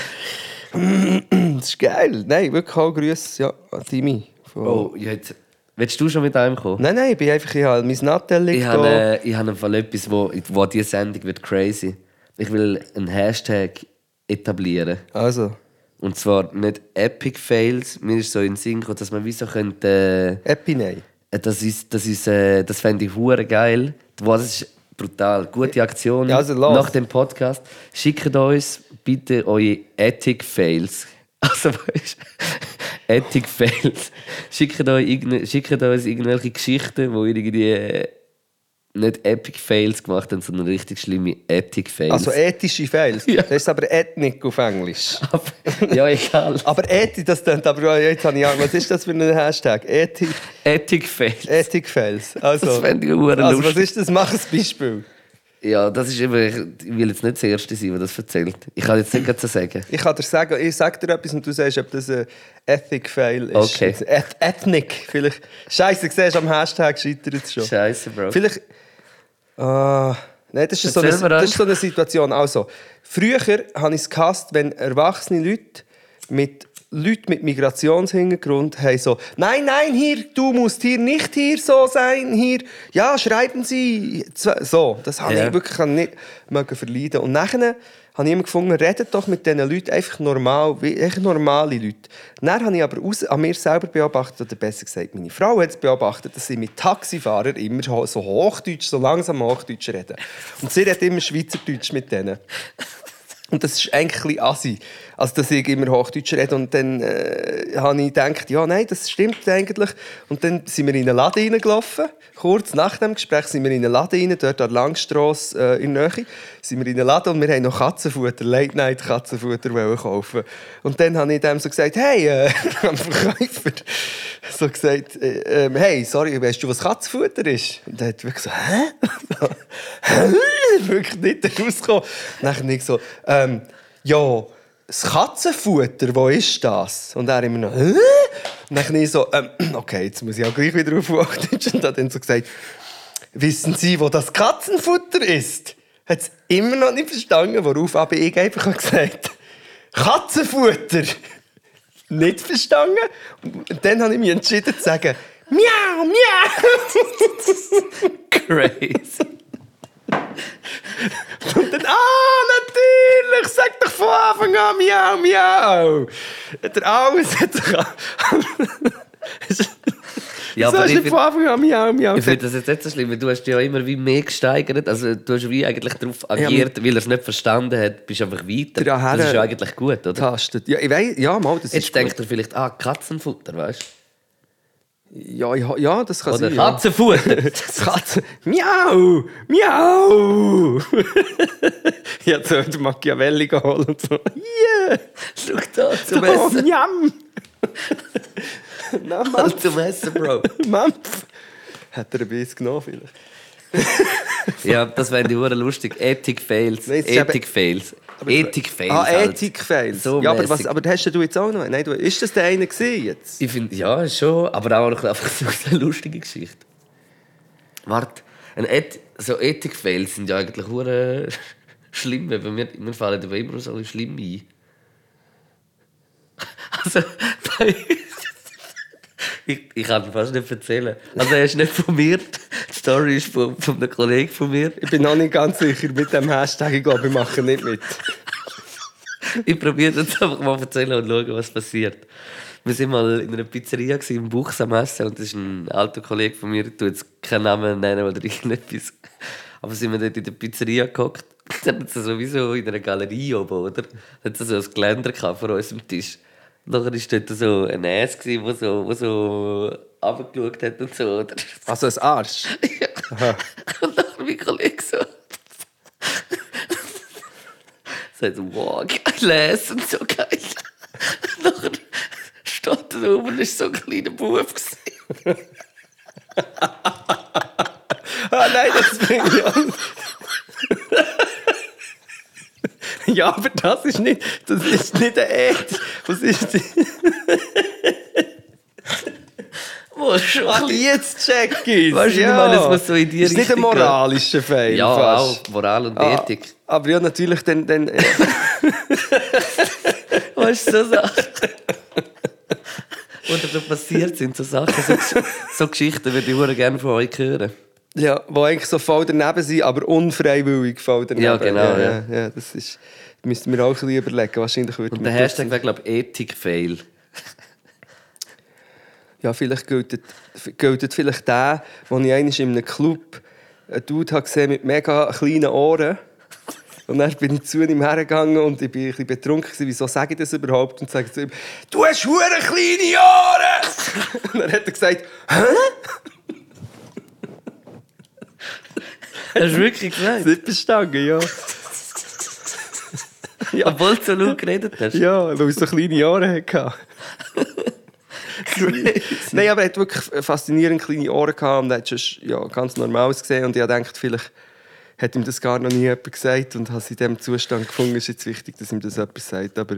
das ist geil. Nein, wirklich auch Grüße ja, an Timmy. Von- Oh, jetzt. Willst du schon mit einem kommen? Nein, nein, ich bin einfach, ich habe mein Nattel Ich habe, äh, ich habe im Fall etwas, wo, wo diese Sendung wird crazy. Ich will einen Hashtag etablieren. Also, Und zwar nicht Epic Fails. Mir ist so in den Sinn gekommen, dass man wie so könnte... Epinei. Äh, das ist, das ist, äh, das fände ich hure geil. Das ist brutal. Gute Aktion. Ja, also. Nach dem Podcast. Schickt uns bitte eure Ethic Fails. Also, weißt Ethic Fails. Schickt, euch schickt uns irgendwelche Geschichten, wo irgendwie äh, nicht Epic Fails gemacht habt, sondern richtig schlimme Ethic Fails. Also ethische Fails. Ja. Das ist aber Ethnik auf Englisch. ja, egal. Aber Ethik, das klingt aber jetzt habe ich Angst. Was ist das für ein Hashtag? Ethik, Ethic Fails. Ethik Fails. Also, Das fände ich also was ist das? Mach ein Beispiel. Ja, das ist eben, ich will jetzt nicht das Erste sein, der das erzählt. Ich kann jetzt nicht gerade so sagen. Ich kann dir sagen, ich sag dir etwas und du sagst, ob das ein Ethic Fail ist. Okay. Eth Ethnic. Vielleicht. Scheiße, siehst du, am Hashtag scheitert es schon. Scheiße, Bro. Vielleicht. Ah, nein, das ist, so eine, das ist so eine Situation. Also, früher habe ich es gehasst, wenn erwachsene Leute mit Leute mit Migrationshintergrund haben so «Nein, nein, hier, du musst hier nicht hier so sein, hier, ja, schreiben Sie!» So, das habe Ja. ich wirklich nicht mögen verleiden. Und nachher habe ich immer gefunden, redet doch mit diesen Leuten einfach normal, wie echt normale Leute. Dann habe ich aber aus, an mir selber beobachtet, oder besser gesagt, meine Frau hat es beobachtet, dass sie mit Taxifahrern immer so Hochdeutsch, so langsam Hochdeutsch reden. Und sie redet immer Schweizerdeutsch mit denen. Und das ist eigentlich ein assi. Also, dass ich immer Hochdeutsch rede. Und dann äh, habe ich gedacht, ja, nein, das stimmt eigentlich. Und dann sind wir in einen Laden reingelaufen. Kurz nach dem Gespräch sind wir in einen Laden rein, dort an der Langstrasse äh, in der Nähe. Sind wir in einen Laden und wir haben noch Katzenfutter, Late-Night-Katzenfutter kaufen. Und dann habe ich dem so gesagt, hey, äh, am Verkäufer, so gesagt, äh, ähm, hey, sorry, weißt du, was Katzenfutter ist? Und er hat wirklich so, hä? hä? wirklich nicht rausgekommen. Dann ich so, ähm, ja, das Katzenfutter, wo ist das? Und er immer noch, hä? Und dann ich so, ähm, okay, jetzt muss ich auch gleich wieder auf Hochdeutsch. Und er hat dann so gesagt, wissen Sie, wo das Katzenfutter ist? Hat es immer noch nicht verstanden, worauf aber ich einfach gesagt Katzenfutter! nicht verstanden. Und dann habe ich mich entschieden zu sagen, Miau, miau! Crazy. Und dann, ah, natürlich, sag doch von Anfang an Miau, Miau. Der alles hat Ja, so aber hast du von finde Anfang an Miau, Miau ich gesagt. find das jetzt nicht so schlimm, weil du hast ja immer wie mehr gesteigert. Also du hast wie eigentlich darauf agiert, weil er es nicht verstanden hat, bist einfach weiter. Daher- Das ist ja eigentlich gut, oder? Tastet. Ja, ich weiß, ja, mal, das ist Jetzt denkt er vielleicht, ah, Katzenfutter, weißt du? Ja, ja, ja, das kann Oder sein. ja. Katzenfutter. Katze. Miau! Miau! ich habe so Machiavelli geholt und so. Yeah! Schau da, zum Oh, Essen. miam! Na, Mann. Zum Essen, Bro. Mampf! Hat er ein Biss genommen vielleicht? Ja, das wäre die Uhr lustig. Ethik Fails. Nein, Ethik Fails. Ethik Fails. Ah, halt. Ethik-Fails. So ja, aber, was, aber hast du jetzt auch noch? Nein, du, ist das der eine gewesen jetzt? Ich finde, ja, schon, aber auch noch einfach so eine lustige Geschichte. Warte, ein Eth so Ethik-Fails sind ja eigentlich hure schlimm, weil mir, mir fallen aber immer so schlimm ein. Also, ich, ich kann ihn fast nicht erzählen. Also, er ist nicht von mir, die Story ist von, von einem Kollegen von mir. Ich bin noch nicht ganz sicher mit dem Hashtag. Ich glaube, ich mache nicht mit. Ich probiere jetzt einfach mal erzählen und schauen, was passiert. Wir waren mal in einer Pizzeria im Buchs am Essen und das ist ein alter Kollege von mir, ich tu jetzt keinen Namen nennen oder irgendetwas. Aber sind wir dort in der Pizzeria gehockt, dann hat es sowieso in einer Galerie oben, oder? Dann hat es so ein Geländer vor unserem Tisch. Und nachher war dort so ein Ass, wo so, wo so runtergeschaut hat und so, oder? Also ein Arsch. Und dann mein Kollege so. sagt so, wow, geil Essen, so geil. Und dann steht er da oben und ist so ein kleiner Bub. Ah, nein, das bringt mich an. Ja, aber das ist nicht, das ist nicht ein Ed. Was ist das? Wo schon jetzt check ich's. Weißt du, ich meine, es muss so in die ist nicht ein Richtung gehen. moralischer Fail. Ja, fast. auch Moral und Ah, Ethik. aber ja, natürlich dann... dann äh, Weißt du, so Sachen. Oder da passiert sind so Sachen, so, so Geschichten würde ich gerne von euch hören. Ja, wo eigentlich so voll daneben sind, aber unfreiwillig voll daneben. Ja, genau, Ja, ja. ja, das ist... Müssten wir auch ein bisschen überlegen. Wahrscheinlich würde Und der Hashtag wäre, glaube ich, Ethik-Fail. Ja, vielleicht gilt, gilt vielleicht der, wo ich einmal in einem Club einen Dude habe gesehen mit mega kleinen Ohren. Und dann bin ich zu ihm hergegangen und ich bin ein bisschen betrunken. Wieso sage ich das überhaupt? Und sage zu ihm, du hast hure kleine Ohren! Und dann hat er gesagt, hä? Hast du wirklich gesagt? Nicht verstanden, ja. ja. Obwohl du so laut geredet hast. Ja, weil er so kleine Ohren hatte. Nein, aber er hat wirklich faszinierend kleine Ohren gehabt und er hat schon ja, ganz normal ausgesehen. Und ich dachte, vielleicht hat ihm das gar noch nie jemand gesagt und hat in diesem Zustand gefunden, ist jetzt wichtig, dass ihm das jemand sagt. Aber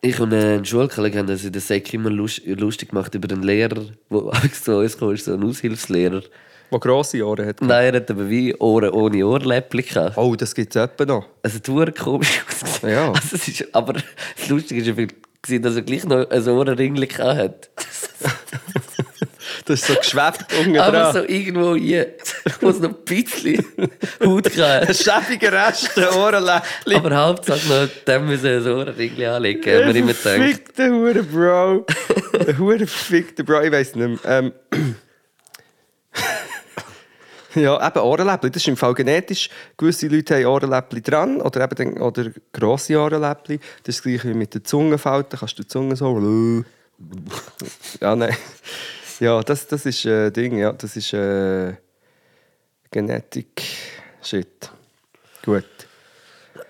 Ich und äh, ein Schulkollege haben das in der Sek immer lust- lustig gemacht über einen Lehrer, der zu uns kam, ist so ein Aushilfslehrer. Der grosse Ohren hat. Nein, er hat aber wie Ohren ohne Ohrläppchen gehabt. Oh, das gibt es etwa noch. Also, es hat komisch ausgesehen. Ja. Also, es ist, aber das Lustige ja, gewesen, dass er gleich noch ein Ohrenringli hat. Das ist so geschwebt unten Aber so irgendwo hier, wo es noch ein bisschen Haut Ein hatte. schäbiger Rest, ein Ohrenläppchen. Aber Hauptsache noch, dem müssen wir ein Ohrenringli anlegen, haben wir immer gedacht. Verfickter Hure Bro. Ein Hure verfickter Bro, ich weiß nicht mehr. Ähm. Ja, eben Ohrenläppchen, das ist im Fall genetisch. Gewisse Leute haben Ohrenläppchen dran oder, eben dann, oder grosse Ohrenläppchen. Das ist das gleiche wie mit den Zungenfalten. Kannst du die Zunge so... Ja, nein. Ja, das, das ist ein äh, Ding, ja. Das ist äh, Genetik. Shit. Gut.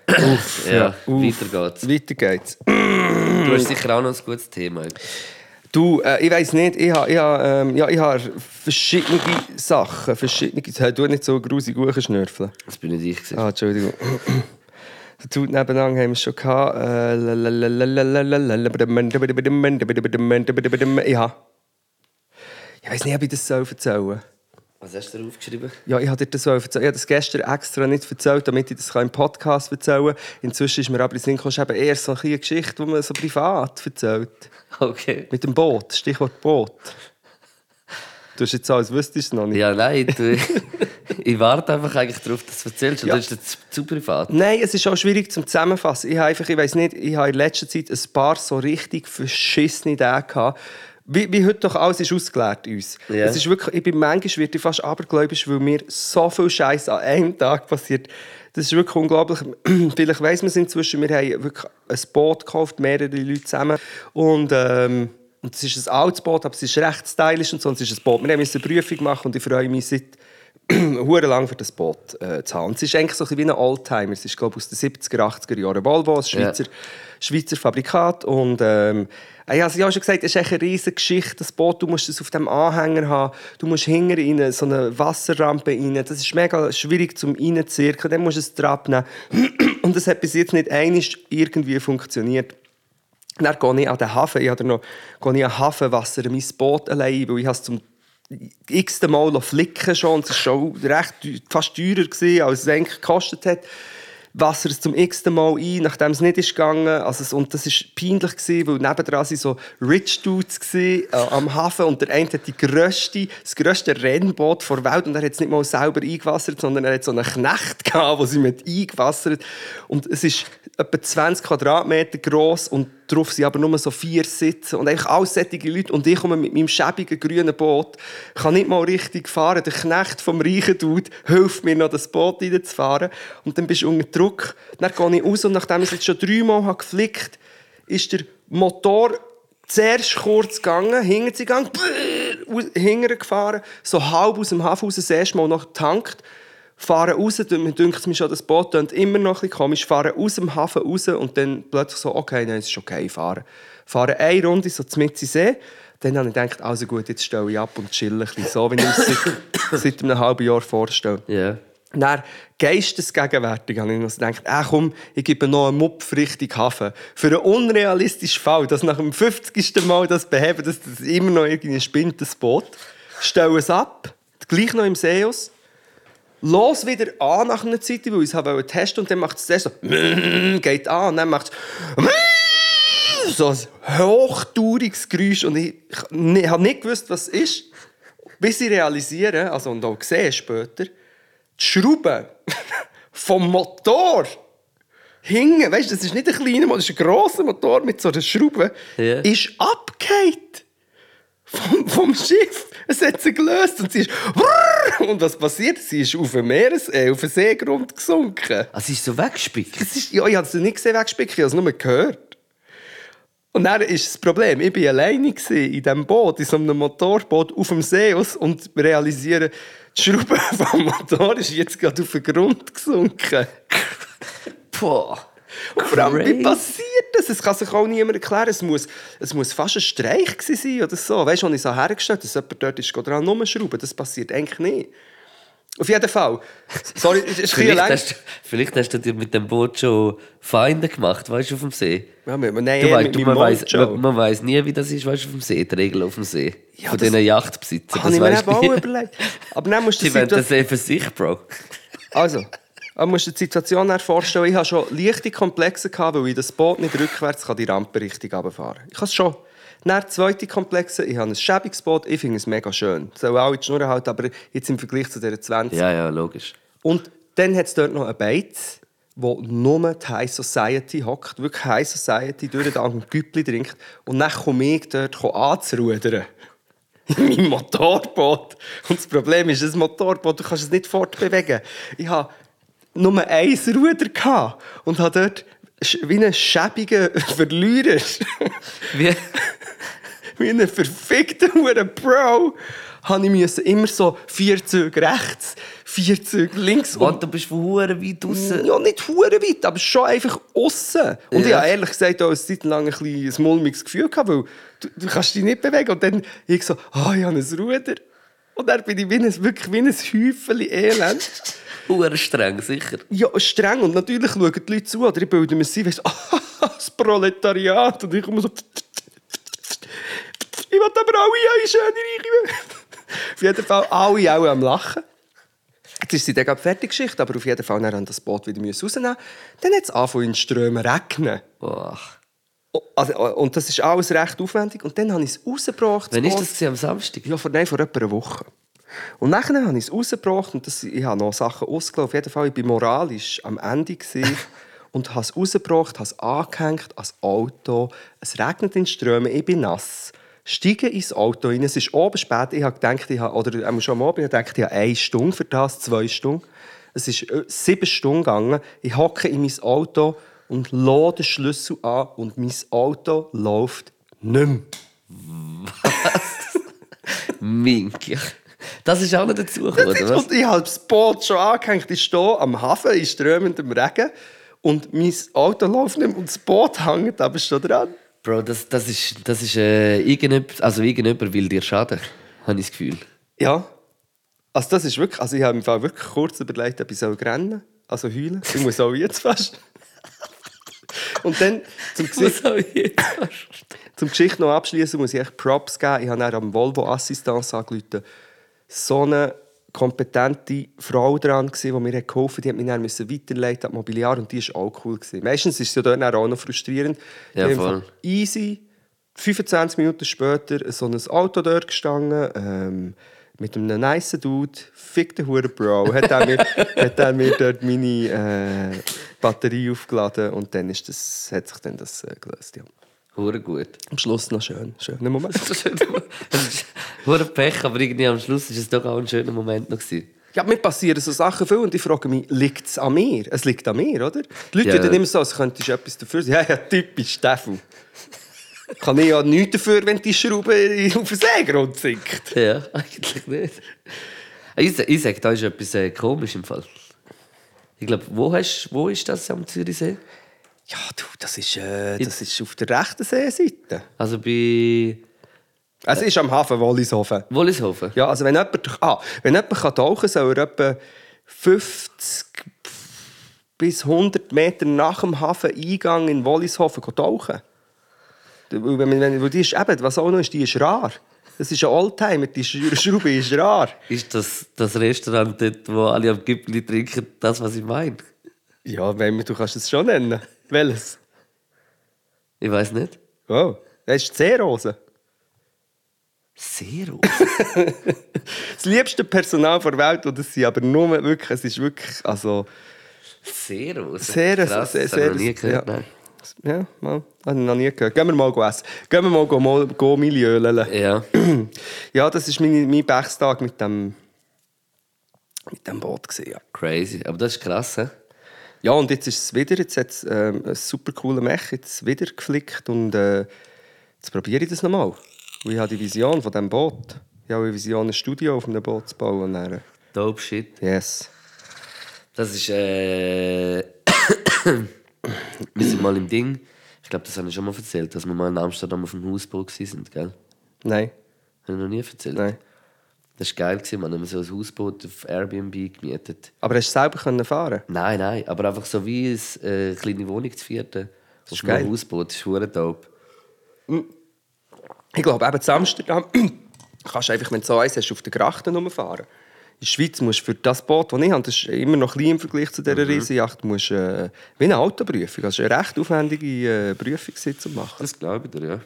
Uff, Ja, uff. weiter geht's. Weiter geht's. Du hast sicher auch noch ein gutes Thema. Du, äh, ich weiß nicht, ich habe ich ha, ähm, ja, ich ha verschiedene Sachen. Verschiedene, hey, du nicht so grusig schnürfeln. Das bin nicht ich. gewesen. Ah, Entschuldigung. Der Tut nebenan haben wir schon gehabt. Äh, Ich habe. Ich weiß nicht, ob ich das erzählen soll. Was hast du da aufgeschrieben? Ja, ich habe dir das. Ich habe das gestern extra nicht erzählt, damit ich das im Podcast erzählen kann. Inzwischen ist mir aber in den Sinn eben eher so eine Geschichte, die man so privat erzählt. Okay. Mit dem Boot, Stichwort Boot. Du hast jetzt so, als wüsstest du es noch nicht. Ja, nein, du, ich warte einfach eigentlich darauf, dass du erzählst. Ja. Ist das zu, zu privat? Nein, es ist auch schwierig zum Zusammenfassen. Ich habe einfach, ich weiß nicht, ich habe in letzter Zeit ein paar so richtig verschissene Ideen gehabt. Wie, wie heute doch alles ist ausgeleert in uns. Ja. Es ist wirklich, ich bin manchmal wird ich fast abergläubisch, weil mir so viel Scheiß an einem Tag passiert. Das ist wirklich unglaublich. Vielleicht weiss man es inzwischen, wir haben wirklich ein Boot gekauft, mehrere Leute zusammen. Und, ähm, und es ist ein altes Boot, aber es ist recht stylisch und so. Und es ist ein Boot. Wir haben eine Prüfung machen und ich freue mich seit hure lang für das Boot äh, zu haben. Es ist eigentlich so ein bisschen wie ein Oldtimer. Es ist, glaube ich, aus den 70er, 80er Jahren. Volvo, ein Schweizer, Schweizer Fabrikat. Und ähm, ich habe es ja schon gesagt, es ist eine riesige Geschichte, das Boot. Du musst es auf dem Anhänger haben. Du musst hinten rein, so eine Wasserrampe rein. Das ist mega schwierig zum reinzirkeln. Dann musst du es Trab nehmen. Und das hat bis jetzt nicht einig irgendwie funktioniert. Dann gehe ich an den Hafen. Ich habe noch gehe ich Hafenwasser mein Boot allein, weil ich habe es zum x Mal flicken schon. Und es war schon recht fast teurer, gewesen, als es eigentlich gekostet hat. Wasser es zum x Mal ein, nachdem es nicht ist gegangen. Also, und das war peinlich, gewesen, weil nebendran waren so Rich Dudes gewesen, äh, am Hafen. Und der eine hat die grösste, das grösste Rennboot der Welt. Und er hat es nicht mal selber eingewassert, sondern er hat so einen Knecht gehabt, der sie mit eingewassert Und es ist etwa 20 Quadratmeter groß und drauf sind aber nur so vier Sitze und eigentlich alles Leute und ich komme mit meinem schäbigen grünen Boot, kann nicht mal richtig fahren. Der Knecht vom reichen Dude hilft mir noch, das Boot reinzufahren und dann bist du unter Druck. Dann gehe ich raus und nachdem ich es jetzt schon dreimal habe geflickt ist der Motor zuerst kurz gegangen, hinten sie gegangen, hinten gefahren, so halb aus dem Hafen raus, das erste Mal noch getankt, fahren raus, mir dünkt mir schon, das Boot klingt immer noch ein bisschen komisch, fahren aus dem Hafen raus und dann plötzlich so, okay, nein, es ist okay, fahren. Fahren eine Runde so zum See, dann habe ich gedacht, also gut, jetzt stelle ich ab und chill ein bisschen, so wie ich es seit, seit einem halben Jahr vorstelle. Ja. Dann geistesgegenwärtig habe ich noch gedacht, ah, komm, ich gebe noch einen Mupf Richtung Hafen. Für einen unrealistischen Fall, dass nach dem 50. Mal das beheben, dass das immer noch irgendwie spinnt, das Boot. Stelle es ab, gleich noch im See aus. Los wieder an nach einer Zeit, weil ich es testen und dann macht es so, geht an und dann macht es so ein hochtouriges Geräusch und ich, ich, habe nicht gewusst, was es ist, bis ich realisiere, also und auch sehe später, die Schraube vom Motor hingen, weißt du, das ist nicht ein kleiner Motor, das ist ein grosser Motor mit so einer Schraube, Ja. ist abgehakt vom, vom Schiff. Es hat sie gelöst und sie ist und was passiert? Sie ist auf den Meeres, äh, auf den Seegrund gesunken. Also, sie ist so weggespickt. Ist, ja, ich habe es nicht gesehen, weggespicken, ich habe es nur gehört. Und dann ist das Problem, ich war alleine in diesem Boot, in so einem Motorboot auf dem See aus und realisiere, die Schraube vom Motor ist jetzt gerade auf den Grund gesunken. Boah. Und vor allem, wie passiert das? Es kann sich auch niemand erklären. Es muss, es muss fast ein Streich sein oder so. Weißt du, als ich so hergestellt dass jemand dort ist, dran rumschrauben, das passiert eigentlich nicht. Auf jeden Fall. Sorry, es ist ein Vielleicht lang. hast, du, vielleicht hast du dir mit dem Boot schon Feinde gemacht, weißt du, auf dem See. Ja, wir- nein, Du weißt, du, man, weiss, man, man weiss nie, wie das ist, weißt du, auf dem See, die Regel auf dem See. Ja, Von das- diesen Yachtbesitzern. Habe ich mir auch überlegt. Aber dann musst du Die die wollen das Situation... eh für sich, Bro. Also, man muss die Situation vorstellen, ich hatte schon leichte Komplexe, gehabt, weil ich das Boot nicht rückwärts kann die Rampe richtig runterfahren kann. Ich habe es schon. Dann zweite Komplexe, ich habe ein schäbiges Boot, ich finde es mega schön. Soll auch in die Schnur halten, aber jetzt im Vergleich zu dieser 20. Ja, ja, logisch. Und dann hat es dort noch einen Beiz, wo nur die High Society hockt, wirklich High Society, durch den ein Güppli trinkt. Und dann komme ich dort anzurudern. In meinem Motorboot. Und das Problem ist, das Motorboot, du kannst es nicht fortbewegen. Ich hatte nur ein Ruder gehabt und habe dort wie einen schäbigen Verlierer, Wie? wie einen verfickten Huren Pro, habe ich müssen immer so vier Züge rechts, vier Züge links Und du bist von Huren weit draussen. ja, nicht hure weit, aber schon einfach aussen. Und Ja. ich habe ehrlich gesagt auch eine Zeit lang ein, bisschen ein mulmiges Gefühl gehabt, weil du, du kannst dich nicht bewegen. Und dann ich so, ah, ich habe ein Ruder. Und dann bin ich wie ein, wirklich wie ein Häufchen Elend. Huren streng, sicher. Ja, streng. Und natürlich schauen die Leute zu. Oder ich bilde mir sie, weißt ah, das Proletariat. Und ich komme so, ich will aber alle eine schöne Reiche. Auf jeden Fall alle auch am Lachen. Jetzt ist sie dann fertig, Geschichte, aber auf jeden Fall dann haben das Boot wieder rausnehmen. Dann hat es angefangen in Strömen regnen. Also, und das ist alles recht aufwendig. Und dann habe ich es rausgebracht. Wann Boot. das am Samstag? Ja, vor, nein, vor etwa einer Woche. Und nachher habe ich es rausgebracht und das, ich habe noch Sachen ausgelassen. Auf jeden Fall, ich war moralisch am Ende und habe es rausgebracht, habe es angehängt ans Auto. Es regnet in Strömen, ich bin nass. Steige ins Auto rein, es ist oben spät. Ich habe gedacht, ich habe, oder ähm, schon am Abend, ich habe gedacht, ich habe eine Stunde für das, zwei Stunden. Es ist äh, sieben Stunden gegangen. Ich hocke in mein Auto und lade den Schlüssel an und mein Auto läuft nicht mehr. Minky. Das ist auch noch dazu gekommen, oder was? Ich habe das Boot schon angehängt. Ich stehe am Hafen in strömendem Regen. Und mein Auto läuft nicht mehr und das Boot hängt aber schon dran. Bro, das, das ist, das ist äh, irgendjemand, also irgendjemand will dir schaden, habe ich das Gefühl. Ja. Also das ist wirklich... Also ich habe mir im Fall wirklich kurz überlegt, ob ich soll rennen Also heulen. Ich muss auch jetzt fast. Und dann zum Gesicht... Zum Geschichte noch abschließen muss ich echt Props geben. Ich habe dann am Volvo Assistance angerufen. So eine kompetente Frau dran, die mir geholfen hat. Die hat mich dann weiterleiten an Mobiliar und die war auch cool. Gewesen. Meistens ist es ja dort dann auch noch frustrierend. Ja, voll. Easy. 25 Minuten später so ein Auto dort gestanden. Ähm, mit einem nice Dude, fick den Hure Bro, hat er mir, hat er mir dort meine äh, Batterie aufgeladen und dann ist das, hat sich dann das äh, gelöst. Ja. Hure gut. Am Schluss noch schön. Schöner Moment. Hure Pech, aber irgendwie am Schluss war es doch auch ein schöner Moment noch. Gewesen. Ja, mir passieren so Sachen viel und ich frage mich, liegt es an mir? Es liegt an mir, oder? Die Leute Ja. tun immer so, als könntest du etwas dafür sagen. Ja, ja, typisch Steffen. Kann ich ja nichts dafür, wenn die Schraube auf den Seegrund sinkt. Ja, eigentlich nicht. Ich, sa- ich sage, da ist etwas äh, komisch im Fall. Ich glaube, wo, hast- wo ist das am Zürichsee? Ja, du, das ist, äh, das ist auf der rechten Seeseite. Also bei Es ist am Hafen Wollishofen. Wollishofen? Ja, also wenn jemand, ah, wenn jemand kann tauchen kann, soll er etwa 50 bis 100 Meter nach dem Hafeneingang in Wollishofen tauchen. Weil Wenn, weil die ist, eben, was auch noch ist, die ist rar. Das ist ein Oldtimer, die Schra- Schraube ist rar. Ist das das Restaurant dort, wo alle am Gipfel trinken, das, was ich meine? Ja, wenn, du kannst es schon nennen. Welches? Ich weiß nicht. Oh, das ist Seerose. Zero? Das liebste Personal der Welt, das sind, aber nur wirklich, es ist wirklich, also... Zero? Sehr, Krass, sehr, sehr, noch nie gehört. ja. nein. Ja, mal. Habe ich noch nie gehört. Gehen wir mal essen. Gehen wir mal go, mal, go Milieu lelen. Ja. Ja, das war mein, mein Bergstag mit dem, mit dem Boot. Gewesen, ja. Crazy. Aber das ist krass, hä? Ja, und jetzt ist es wieder, jetzt hat es ähm, ein super cooler Mech jetzt wieder geflickt und äh, jetzt probiere ich das nochmal. Ich habe die Vision von diesem Boot. Ich habe eine Vision, ein Studio auf einem Boot zu bauen. Dann, Dope shit. yes. Das ist, äh. wir sind mal im Ding. Ich glaube, das habe ich schon mal erzählt, dass wir mal in Amsterdam auf dem Hausbau waren, gell? Nein, Habe ich noch nie erzählt. nein. Das war geil, gewesen, man. haben so ein Hausboot auf Airbnb gemietet. Aber hast du selber können fahren Nein, nein, aber einfach so wie eine äh, kleine Wohnung zu vierten. Das ist geil. ein Hausboot, das ist verdammt dope. Ich glaube, eben zu Amsterdam kannst du einfach, wenn du so eins hast, auf den Grachten rumfahren. In der Schweiz musst du für das Boot, das ich habe, das ist immer noch klein im Vergleich zu dieser Riesenjacht, musst äh, wie eine Autoprüfung. Also eine recht aufwendige äh, Prüfung zu machen. Das glaube ich dir, ja.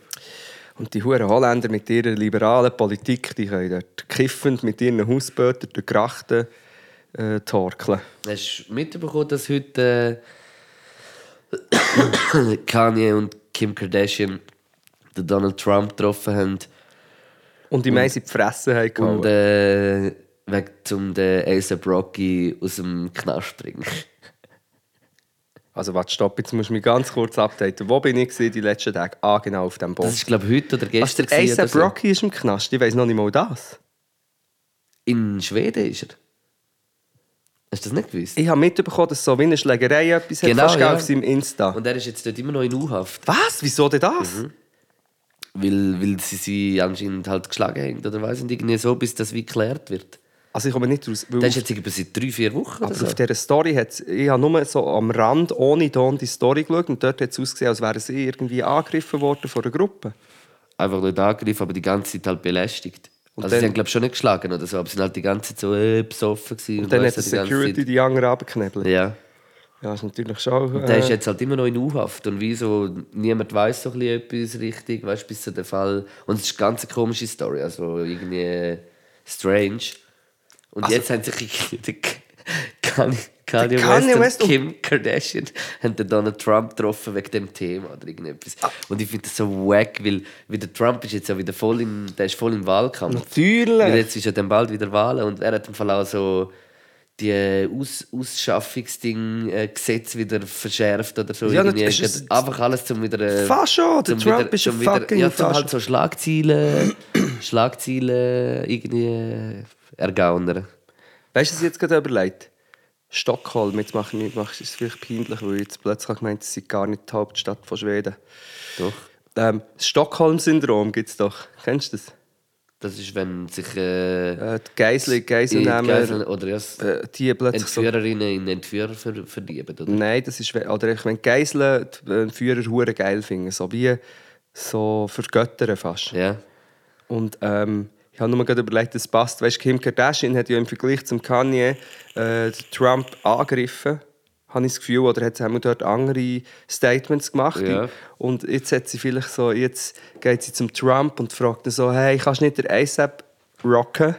Und die huren Holländer mit ihrer liberalen Politik, die können dort kiffend mit ihren Hausbötern durch Grachten äh, torkeln. Hast du mitbekommen, dass heute äh, Kanye und Kim Kardashian den Donald Trump getroffen haben? Und die meisten Fresse haben. Und äh, wegen zum den A$AP Rocky aus dem Knast zu bringen. Also warte, stopp, jetzt musst du mich ganz kurz updaten. Wo bin ich die letzten Tage? Ah, genau, auf dem Boot. Das ist, glaube ich, heute oder Was, gestern. der gewesen A$AP so. Rocky ist im Knast? Ich weiss noch nicht mal das. In Schweden ist er. Hast du das nicht gewusst? Ich habe mitbekommen, dass so wie eine Schlägerei etwas Genau, hat, fast ja. auf seinem Insta. Und er ist jetzt dort immer noch in U-Haft. Was? Wieso denn das? Mhm. Weil, weil sie sie anscheinend halt geschlagen haben. Oder weiss nicht, irgendwie so, bis das wie geklärt wird. Also ich komme nicht raus. Das ist jetzt irgendwie seit drei, vier Wochen aber so. auf dieser Story hat ich habe nur so am Rand ohne Ton die Story geschaut und dort hat es ausgesehen, als wären sie irgendwie angegriffen worden von einer Gruppe. Einfach nicht angegriffen, aber die ganze Zeit halt belästigt. Und also dann- sie haben glaube schon nicht geschlagen oder so, aber sie sind halt die ganze Zeit so äh, besoffen gewesen. Und dann weiss hat die so Security Zeit- die anderen abgeknebelt. Ja. Ja, das ist natürlich schon... Äh, Der ist jetzt halt immer noch in U-Haft und wieso niemand weiß so ein bisschen etwas richtig, weißt du, bis zu der Fall. Und es ist eine ganz komische Story, also irgendwie äh, strange. Und Also- jetzt haben sich Kanye, Kanye, West, West und Kim Kardashian haben den Donald Trump getroffen wegen dem Thema oder irgendetwas. Ah. Und ich finde das so wack, weil, weil der Trump ist jetzt ja wieder voll im, der ist voll im Wahlkampf. Weil Natürlich. jetzt ist ja dann bald wieder Wahlen und er hat im Fall auch so die Aus Ausschaffungsding äh, Gesetz wieder verschärft oder so. Ja, irgendwie. das ist- einfach alles zum wieder. Äh, Fast schon, der zum Trump wieder, ist ein wieder, fucking Ja, zum Fasch- halt so Schlagziele, Schlagziele irgendwie äh, ergaunern. Weißt du, was ich jetzt gerade überlegt Stockholm, jetzt mache ich, mache ich es vielleicht peinlich, weil ich jetzt plötzlich habe gemeint, es sei gar nicht die Hauptstadt von Schweden. Doch. Ähm, das Stockholm-Syndrom gibt es doch. Kennst du das? Das ist, wenn sich äh, Äh, die Geisel, Geiselnehmer, Geiseln oder ja, äh, die plötzlich. Entführerinnen in Entführer ver verlieben. Oder? Nein, das ist... Oder wenn die Geiseln die äh, Führer hure geil finden. So wie so vergöttern fast. Ja. Und ähm, ich habe nur gerade überlegt, das passt. Weißt, Kim Kardashian hat ja im Vergleich zum Kanye äh, Trump angegriffen, habe ich das Gefühl, oder hat sie dort andere Statements gemacht. Ja. Und jetzt hat sie vielleicht so, jetzt geht sie zum Trump und fragt ihn so, hey, kannst du nicht der ASAP rocken?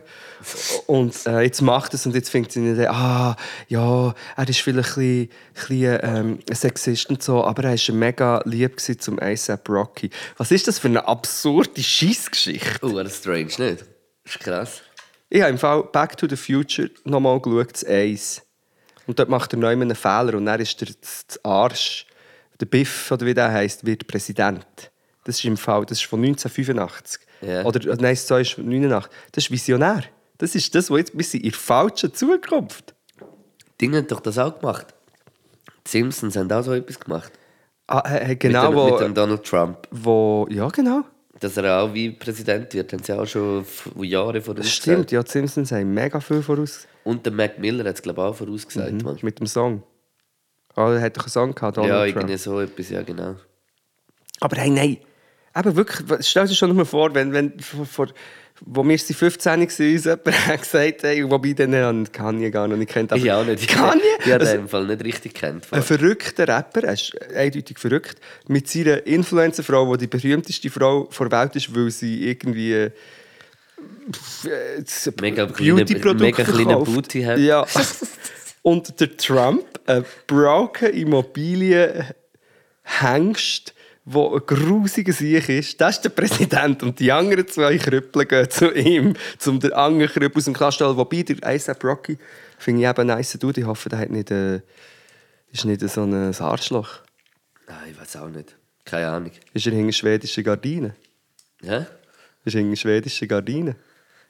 Und äh, jetzt macht es und jetzt fängt sie nicht an, ah, ja, er ist vielleicht ein bisschen, ähm, Sexist und so, aber er war mega lieb zum ASAP Rocky. Was ist das für eine absurde Scheissgeschichte? Oh, das ist strange, nicht? Das ist krass. Ich habe im Fall Back to the Future nochmal geschaut, das Eis. Und dort macht er neu einen Fehler und dann ist der das Arsch, der Biff, oder wie der heisst, wird Präsident. Das ist im Fall, das ist von 1985. Ja. Oder äh, nein, das ist von 89. Das ist visionär. Das ist das, was jetzt wir sind in der falschen Zukunft. Dinge haben doch das auch gemacht. Die Simpsons haben auch so etwas gemacht. Ah, äh, genau, mit, dem, wo, mit dem Donald Trump. wo, ja genau. Dass er auch wie Präsident wird, haben sie auch schon Jahre vor uns Das stimmt, ja, die Simpsons haben mega viel voraus. Und der Mac Miller hat es, glaube ich, auch vorausgesagt. Mann. Mit dem Song. Ah, er hat doch einen Song gehabt, Donald Ja, Trump. irgendwie so etwas, ja, genau. Aber hey, nein. Eben wirklich, stell dir schon nur vor, wenn, wenn vor, vor, wo wir sie 15 waren, uns jemand hat gesagt hey, wobei dann habe ich Kanye gar noch nicht kennt. Ich auch nicht. Kanye? Ich habe Also, den Fall nicht richtig kennt. ein verrückter Rapper, er ist eindeutig verrückt, mit seiner Influencer-Frau, die die berühmteste Frau der Welt ist, weil sie irgendwie äh, äh, Mega Beauty-Produkte mega kleine. Booty hat. Ja. Und der Trump, ein broken Immobilien-Hengst, der ein grusiger Sieg ist, das ist der Präsident. Und die anderen zwei Krüppel gehen zu ihm, um den anderen Krüppel aus dem holen. Wobei, der A$AP Rocky finde ich eben nice Dude. Ich hoffe, der hat nicht, äh, ist nicht so ein Arschloch. Nein, ich weiß auch nicht. Keine Ahnung. Ist er hinter schwedischen Gardinen? Ja? Ist er hinter schwedischen Gardinen?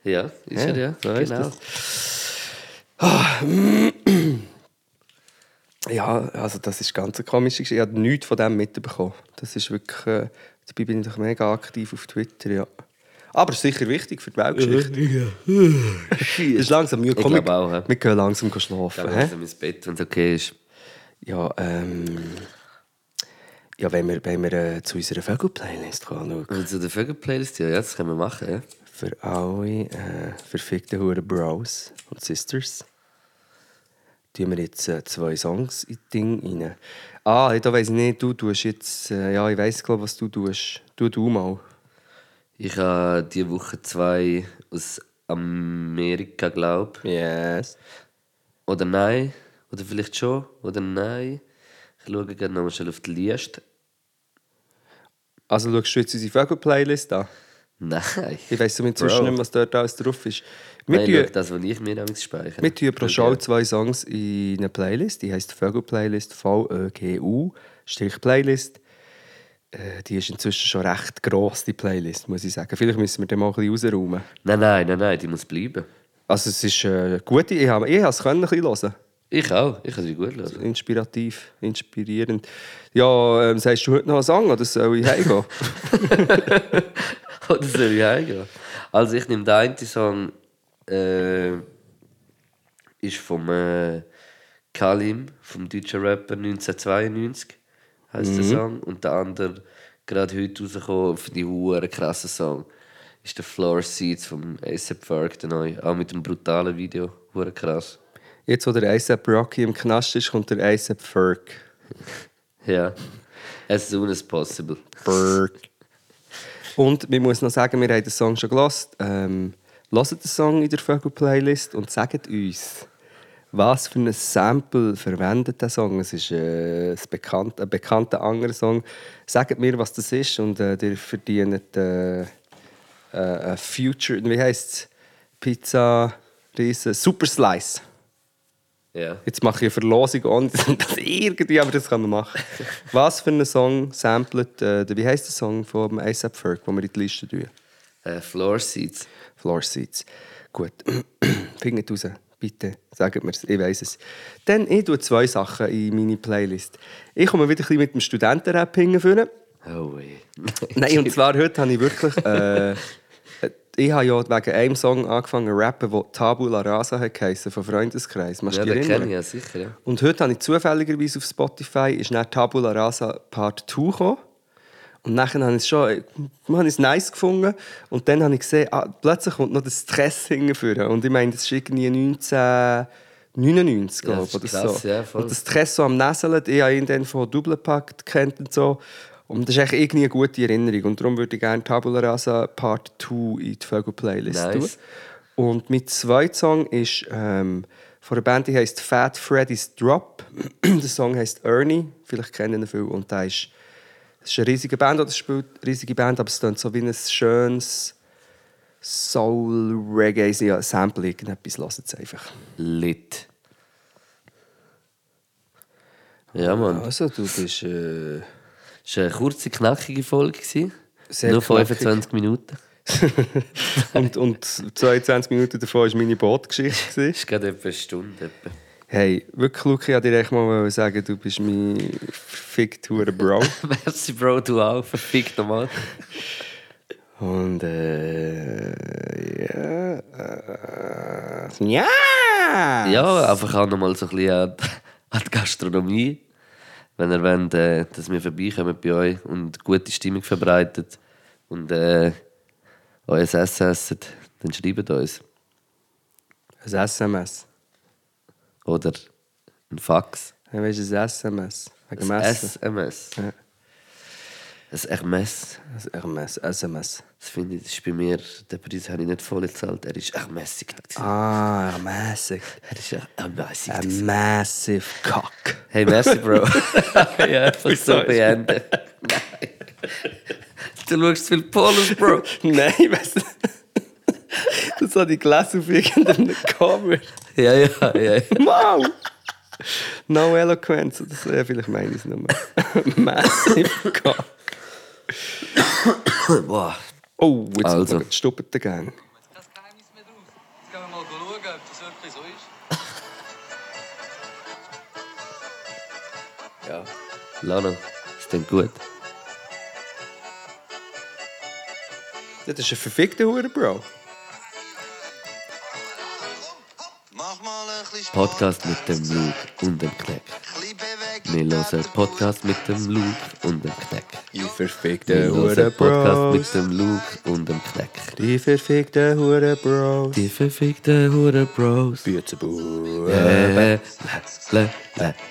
Ja, ist er, ja. so genau. Ja, also das ist ganz eine komische Geschichte. Ich habe nichts von dem mitbekommen. Das ist wirklich... Äh, dabei bin ich doch mega aktiv auf Twitter, ja. Aber sicher wichtig für die Weltgeschichte. Es ist langsam... Ja, Ich komm, glaube wir, auch, ja. wir gehen langsam schlafen. Ich hä? gehe ins Bett, wenn es okay ist. Ja, ähm... Ja, wenn wir, wenn wir äh, zu unserer Vögel-Playlist kommen, zu der Vögel-Playlist, ja, ja, das können wir machen, ja. für alle äh, verfickten Huren Bros und Sisters tun wir jetzt äh, zwei Songs in das Ding rein. Ah, da weiss ich nicht, du tust jetzt... Äh, ja, ich weiss, glaube was du tust. Tu du mal. Ich habe diese Woche zwei aus Amerika, glaube ich. Yes. Oder nein. Oder vielleicht schon. Oder nein. Ich schaue gerne nochmal schnell auf die Liste. Also schaust du jetzt unsere Vögel-Playlist an? Nein. Ich weiss inzwischen Bro. nicht, mehr, was dort alles drauf ist. Wir Nein, schau, das, was ich mir damit speichere. Wir tun pro Show zwei Songs in eine Playlist. Die heisst Vögel-Playlist, V-Ö-G-U, Strich Playlist. Äh, die ist inzwischen schon recht gross, die Playlist, muss ich sagen. Vielleicht müssen wir den mal ein bisschen rausräumen. Nein, nein, nein, nein, die muss bleiben. Also es ist äh, gut, ich habe ich es können ein bisschen hören. Ich auch. Ich kann sie gut hören. Inspirativ, inspirierend. Ja, ähm, sagst du heute noch einen Song oder soll ich heimgehen? Oder soll ich heimgehen? Also ich nehme den einen Song, äh, ist vom äh, Kalim, vom deutschen Rapper 1992, heißt der Song. Und der andere, gerade heute rausgekommen, für die Huren krassen Song, ist der Floor Seats vom A$AP Ferg, der neue. Auch mit einem brutalen Video, Huren krass. Jetzt, wo der A$AP Rocky im Knast ist, kommt der A$AP Ferg. Ja. As soon as possible. Ferg. Und wir muss noch sagen, wir haben den Song schon gelost. Ähm, hört den Song in der Vögel-Playlist und sagt uns, was für ein Sample verwendet der Song. Es ist äh, ein, bekannt, ein bekannter anderer Song. Sagt mir, was das ist und äh, ihr verdient äh, äh, Future, wie heisst es? Pizza, Riesen, Super Slice. Ja. Jetzt mache ich eine Verlosung ohne das irgendwie, aber das kann man machen. Was für einen Song samplet, äh, der- wie heisst der Song vom A$AP Ferg, den wir in die Liste tun? Äh, Floor Seats. Floor Seats. Gut, findet raus, bitte, sagt mir ich weiß es. Dann, ich tue zwei Sachen in meine Playlist. Ich komme wieder ein bisschen mit dem Studentenrap hingeführen. Oh weh. Nein, und zwar heute habe ich wirklich... Äh, ich habe ja wegen einem Song angefangen zu rappen, der Tabula Rasa geheissen, von Freundeskreis. Machst Ja, den kenne ich ja sicher, ja. Und heute habe ich zufälligerweise auf Spotify ist dann Tabula Rasa Part 2 gekommen. Und nachher habe ich es schon habe ich es nice gefunden. Und dann habe ich gesehen, ah, plötzlich kommt noch das Stress hingeführen. Und ich meine, das ist irgendwie 1999, glaube ich. das oder ist krass, so. ja, und das Stress so am Näseln, ich habe ihn dann von Doublepackt kennt und so. Und das ist eigentlich irgendwie eine gute Erinnerung. Und darum würde ich gerne Tabula Rasa Part 2 in die Vögel-Playlist Nice. tun. Und mein zweiter Song ist ähm, von einer Band, die heißt Fat Freddy's Drop. der Song heißt Ernie, vielleicht kennen ihn viele. Und der ist, das ist eine riesige Band, oder spielt eine riesige Band, aber es klingt so wie ein schönes Soul-Reggae, ja, Sample, irgendetwas, hört es einfach. Lit. Ja, Mann. Also, du bist... Äh, Es war eine kurze, knackige Folge. Sehr Nur knackig. 25 Minuten. und, und 22 Minuten davon war meine Bootgeschichte. Es ist gerade etwa eine Stunde. Etwa. Hey, wirklich, Luki, ich wollte dir echt mal sagen, du bist mein verfickt hure Bro. Merci, Bro, du auch. Verfickt nochmal. Und äh, ja, äh, ja, nice! Ja, einfach auch nochmal so ein bisschen an die Gastronomie. Wenn ihr wollt, äh, dass wir vorbeikommen bei euch und gute Stimmung verbreitet und äh, euer Essen essen, dann schreibt uns. Ein SMS. Oder ein Fax. Ja, weißt du, ein SMS. Ein. SMS. Ja. Ein Hermes. Ein RMS, SMS. Das finde ich, das ist bei mir, den Preis habe ich nicht voll gezahlt. Er ist ermässig. Ah, mäßig. Er ist ermässig. Ein massive cock. Hey, merci, Bro. ja, einfach so beenden. Nein. Du schaust zu viel Polos, Bro. Nein, weißt du. Das habe ich gelesen auf irgendeinem Cover. Ja, ja, ja. ja. Wow! No eloquence, das wäre vielleicht meines nur. Massive cock. Boah. Oh, jetzt Also. die Stuppete Gang. kein Geheimnis mehr draus. Jetzt gehen wir mal schauen, ob das wirklich so ist. Ja. Lana, ist denn gut? Das ist ein verfickter Hure, Bro. Podcast mit dem Luke und dem Kneck. Wir hören Podcast mit dem Luke und dem Kneck. Die Wir verfickten Hure, Podcast mit dem Luke und dem Kneck. Die verfickten Hure, Bros. Die verfickten Hure Bros. Büzenbuhr. Äh, la,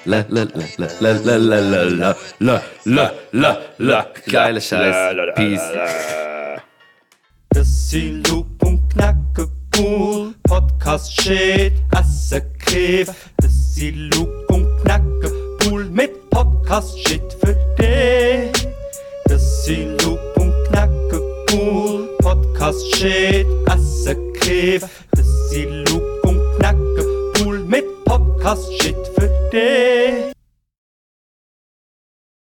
la, la, la, la, la, la, la, la, la, la, la, la, la. Geiler Scheiß. Peace. Das sind Luke und Knacke cool. Podcast shit, Essen Kiff. Das sind Luke und Knacke Podcast shit für dich. Das sind Luke und Knacke cool. Podcast shit, Essen Kiff. Das sind Luke und Knacke cool mit Podcast shit für dich.